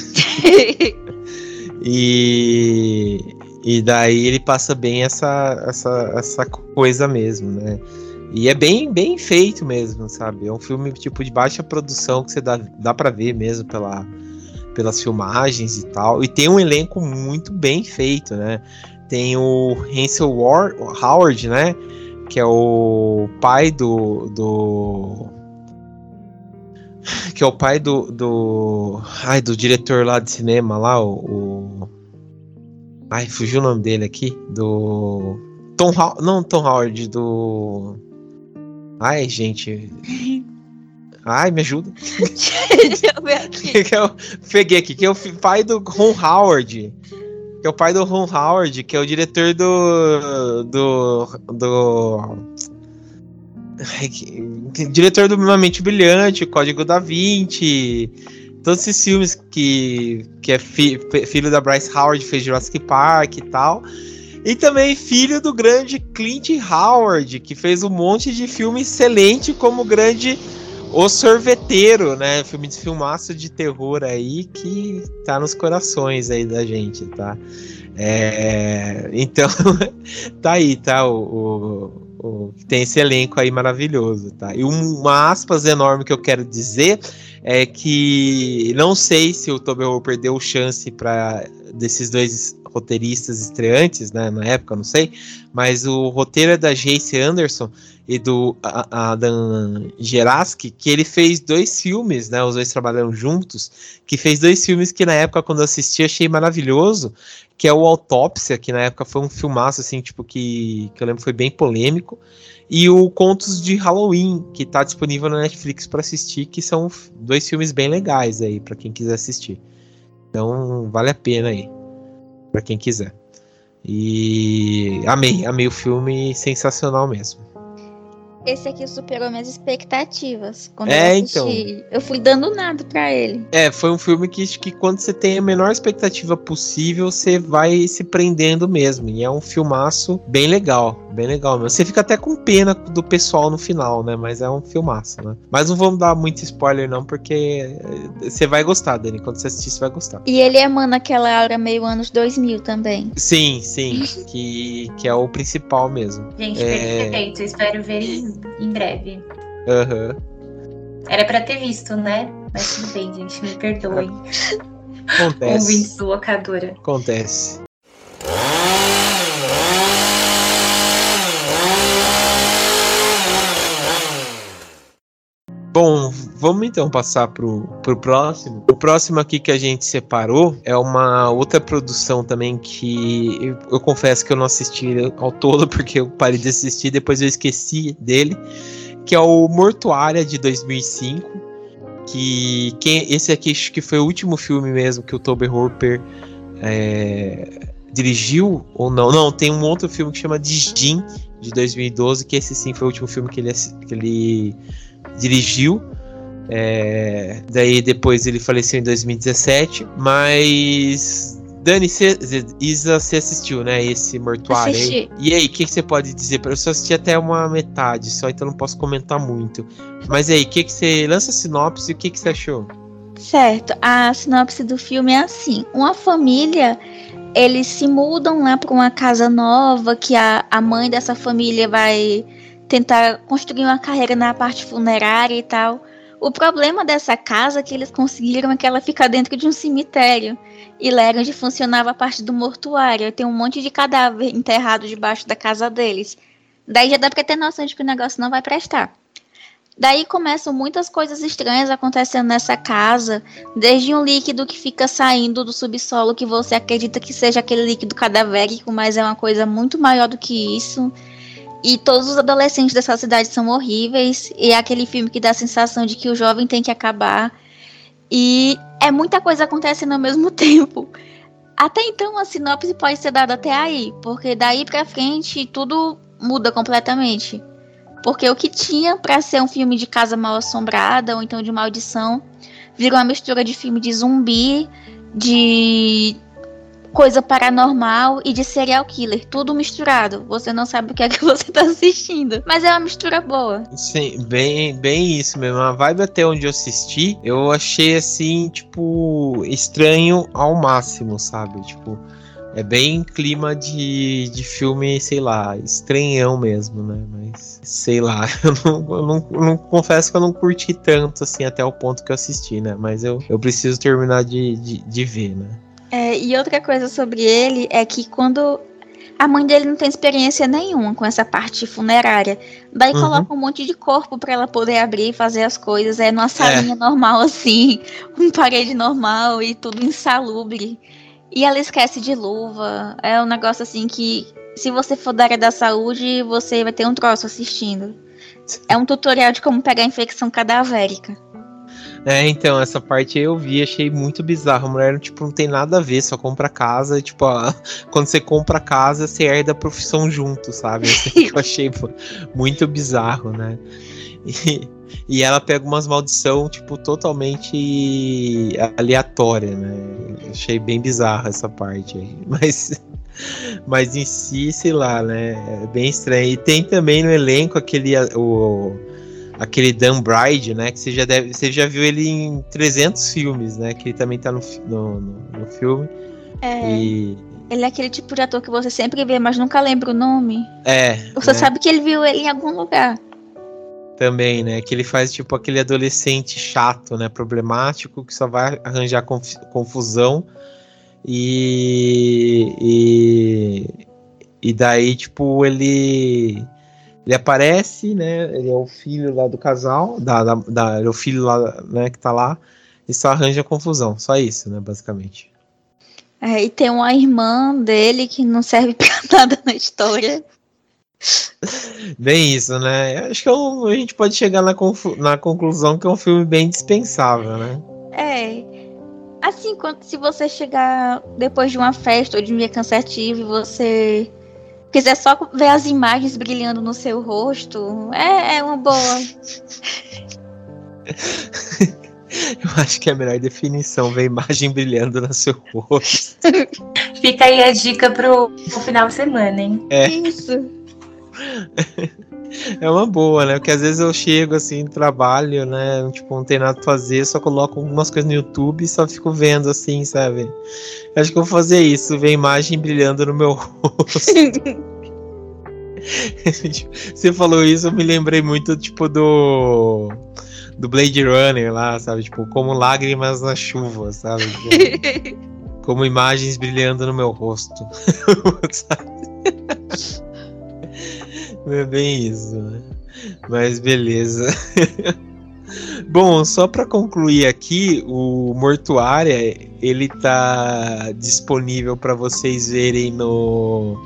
<laughs> e, e daí ele passa bem essa, essa, essa coisa mesmo, né? E é bem, bem feito mesmo, sabe? É um filme tipo de baixa produção que você dá, dá para ver mesmo pela, pelas filmagens e tal. E tem um elenco muito bem feito, né? Tem o Hansel War, Howard, né? Que é o pai do. do que é o pai do, do. Ai, do diretor lá de cinema lá, o. o ai, fugiu o nome dele aqui. Do. Tom Howard. Não, Tom Howard, do. Ai, gente. Ai, me ajuda. <laughs> <laughs> Deixa eu ver aqui. que eu peguei aqui, que é o pai do Ron Howard que é o pai do Ron Howard, que é o diretor do. do. do. diretor do Uma Mente Brilhante, Código da Vinci, todos esses filmes que, que é fi, filho da Bryce Howard, fez Jurassic Park e tal. E também filho do grande Clint Howard, que fez um monte de filme excelente como grande o Sorveteiro, né? Filme de filmaço de terror aí que tá nos corações aí da gente, tá? É, então, <laughs> tá aí, tá? O, o, o, tem esse elenco aí maravilhoso, tá? E uma aspas enorme que eu quero dizer é que não sei se o Toby Hooper deu chance para desses dois roteiristas estreantes, né, na época, não sei, mas o roteiro é da Jace Anderson e do Adam Geraski, que ele fez dois filmes, né, os dois trabalharam juntos, que fez dois filmes que na época, quando eu assisti, achei maravilhoso, que é o Autópsia, que na época foi um filmaço, assim, tipo, que, que eu lembro foi bem polêmico, e o Contos de Halloween, que está disponível na Netflix para assistir, que são dois filmes bem legais aí, para quem quiser assistir. Então, vale a pena aí para quem quiser. E amei, amei o filme, sensacional mesmo. Esse aqui superou minhas expectativas. Quando é, eu assisti, então. Eu fui dando nada para ele. É, foi um filme que, que quando você tem a menor expectativa possível, você vai se prendendo mesmo. E é um filmaço bem legal. Bem legal mesmo. Você fica até com pena do pessoal no final, né? Mas é um filmaço, né? Mas não vamos dar muito spoiler, não, porque eh, você vai gostar dele. Quando você assistir, você vai gostar. E ele emana aquela aura meio anos 2000 também. Sim, sim. <laughs> que, que é o principal mesmo. Gente, é... perfeito. Espero ver em breve. Aham. Uhum. Era pra ter visto, né? Mas tudo bem, gente, me perdoem. Acontece. Ouvintes do locadora. Acontece. Bom, vamos então passar pro, pro próximo. O próximo aqui que a gente separou é uma outra produção também que eu, eu confesso que eu não assisti ao todo <laughs> porque eu parei de assistir, depois eu esqueci dele, que é o Mortuária de 2005. Que quem, esse aqui acho que foi o último filme mesmo que o Toby Hooper é, dirigiu ou não? Não, tem um outro filme que chama Dijin de 2012, que esse sim foi o último filme que ele, que ele dirigiu. É, daí depois ele faleceu em 2017. Mas. Dani, cê, Isa, você assistiu, né? Esse mortuário aí. E aí, o que, que, você pode dizer? Eu só assisti até uma metade só, então não posso comentar muito. Mas aí, o que, que você. Lança a sinopse e o que, que você achou? Certo, a sinopse do filme é assim: uma família eles se mudam lá para uma casa nova que a, a mãe dessa família vai tentar construir uma carreira na parte funerária e tal. O problema dessa casa que eles conseguiram é que ela fica dentro de um cemitério. E lá era onde funcionava a parte do mortuário. Tem um monte de cadáver enterrado debaixo da casa deles. Daí já dá pra ter noção de que o negócio não vai prestar. Daí começam muitas coisas estranhas acontecendo nessa casa, desde um líquido que fica saindo do subsolo que você acredita que seja aquele líquido cadavérico, mas é uma coisa muito maior do que isso. E todos os adolescentes dessa cidade são horríveis. E é aquele filme que dá a sensação de que o jovem tem que acabar. E é muita coisa acontecendo ao mesmo <laughs> tempo. Até então a sinopse pode ser dada até aí, porque daí pra frente tudo muda completamente. Porque o que tinha para ser um filme de casa mal assombrada ou então de maldição virou uma mistura de filme de zumbi, de coisa paranormal e de serial killer, tudo misturado. Você não sabe o que é que <laughs> você tá assistindo, mas é uma mistura boa. Sim, bem, bem isso mesmo. A vibe até onde eu assisti, eu achei assim, tipo, estranho ao máximo, sabe? Tipo, é bem clima de, de filme, sei lá, estranhão mesmo, né? Mas, sei lá, <laughs> eu não, eu não, não, confesso que eu não curti tanto, assim, até o ponto que eu assisti, né? Mas eu, eu preciso terminar de, de, de ver, né? É, e outra coisa sobre ele é que quando a mãe dele não tem experiência nenhuma com essa parte funerária. Daí uhum. coloca um monte de corpo para ela poder abrir e fazer as coisas. É numa salinha é. normal <laughs> assim, uma parede normal e tudo insalubre. E ela esquece de luva. É um negócio assim que, se você for da área da saúde, você vai ter um troço assistindo. É um tutorial de como pegar infecção cadavérica. É, então, essa parte eu vi, achei muito bizarro. A mulher, tipo, não tem nada a ver, só compra casa. Tipo, <laughs> quando você compra casa, você herda a profissão junto, sabe? Eu achei muito bizarro, né? E, e ela pega umas maldição, tipo, totalmente aleatória, né? Achei bem bizarra essa parte aí. <laughs> Mas, mas em si, sei lá, né? É bem estranho. E tem também no elenco aquele. O, aquele Dan Bride, né? Que você já, deve, você já viu ele em 300 filmes, né? Que ele também tá no, no, no, filme. É. E... Ele é aquele tipo de ator que você sempre vê, mas nunca lembra o nome. É. Você né? sabe que ele viu ele em algum lugar. Também, né? Que ele faz tipo aquele adolescente chato, né? Problemático, que só vai arranjar conf confusão. E, e. E daí, tipo, ele ele aparece, né? Ele é o filho lá do casal, da, da, da é o filho lá, né, que tá lá, e só arranja confusão, só isso, né, basicamente. É, e tem uma irmã dele que não serve <laughs> pra nada na história. Bem isso, né? Acho que é um, a gente pode chegar na, na conclusão que é um filme bem dispensável, né? É. Assim, quando, se você chegar depois de uma festa ou de um dia cansativo e você quiser só ver as imagens brilhando no seu rosto, é, é uma boa. <laughs> Eu acho que é a melhor definição, ver imagem brilhando no seu rosto. Fica aí a dica pro, pro final de semana, hein? É. Isso. <laughs> É uma boa, né? Porque às vezes eu chego assim, trabalho, né? Tipo, não tem nada pra fazer, só coloco algumas coisas no YouTube e só fico vendo assim, sabe? Acho que eu vou fazer isso, ver imagem brilhando no meu rosto. <laughs> Você falou isso, eu me lembrei muito, tipo, do. Do Blade Runner lá, sabe? Tipo, como lágrimas na chuva, sabe? <laughs> como imagens brilhando no meu rosto. <laughs> Não é bem isso, né? Mas beleza. <laughs> Bom, só para concluir aqui, o Mortuária ele tá disponível para vocês verem no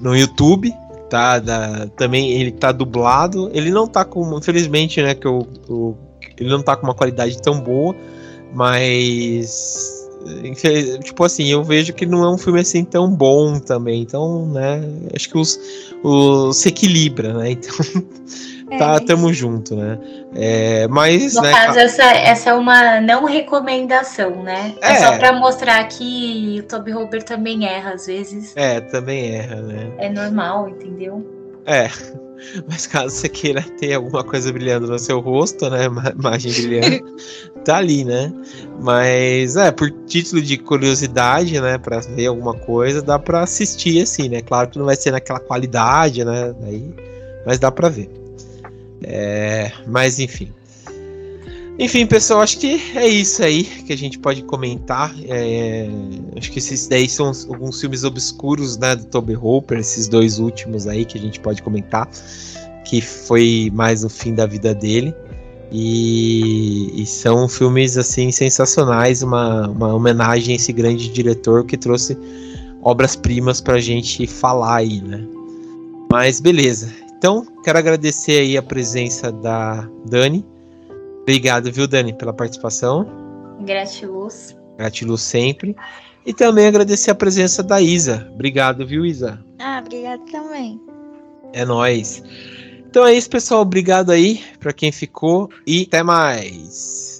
no YouTube, tá? Da, também ele tá dublado. Ele não tá com, infelizmente, né, que o, ele não tá com uma qualidade tão boa, mas tipo assim, eu vejo que não é um filme assim tão bom também. Então, né, acho que os, os se equilibra, né? <laughs> Então, é, tá, tamo junto, né? É, mas, no né, caso, essa, essa é uma não recomendação, né? É, é só para mostrar que o Toby Hooper também erra às vezes. É, também erra, né? É normal, entendeu? É. <laughs> Mas caso você queira ter alguma coisa brilhando no seu rosto, né? Imagem brilhando, <laughs> tá ali, né? Mas é, por título de curiosidade, né? Pra ver alguma coisa, dá pra assistir assim, né? Claro que não vai ser naquela qualidade, né? Daí, mas dá pra ver. É, mas enfim. Enfim, pessoal, acho que é isso aí que a gente pode comentar. É, acho que esses daí são alguns filmes obscuros né, do Toby Hooper, esses dois últimos aí que a gente pode comentar, que foi mais o fim da vida dele. E, e são filmes assim sensacionais, uma, uma homenagem a esse grande diretor que trouxe obras-primas para a gente falar aí, né? Mas beleza. Então, quero agradecer aí a presença da Dani Obrigado, viu, Dani, pela participação. Gratiluz. Gratiluz sempre. E também agradecer a presença da Isa. Obrigado, viu, Isa? Ah, obrigado também. É nós. Então é isso, pessoal. Obrigado aí para quem ficou e até mais.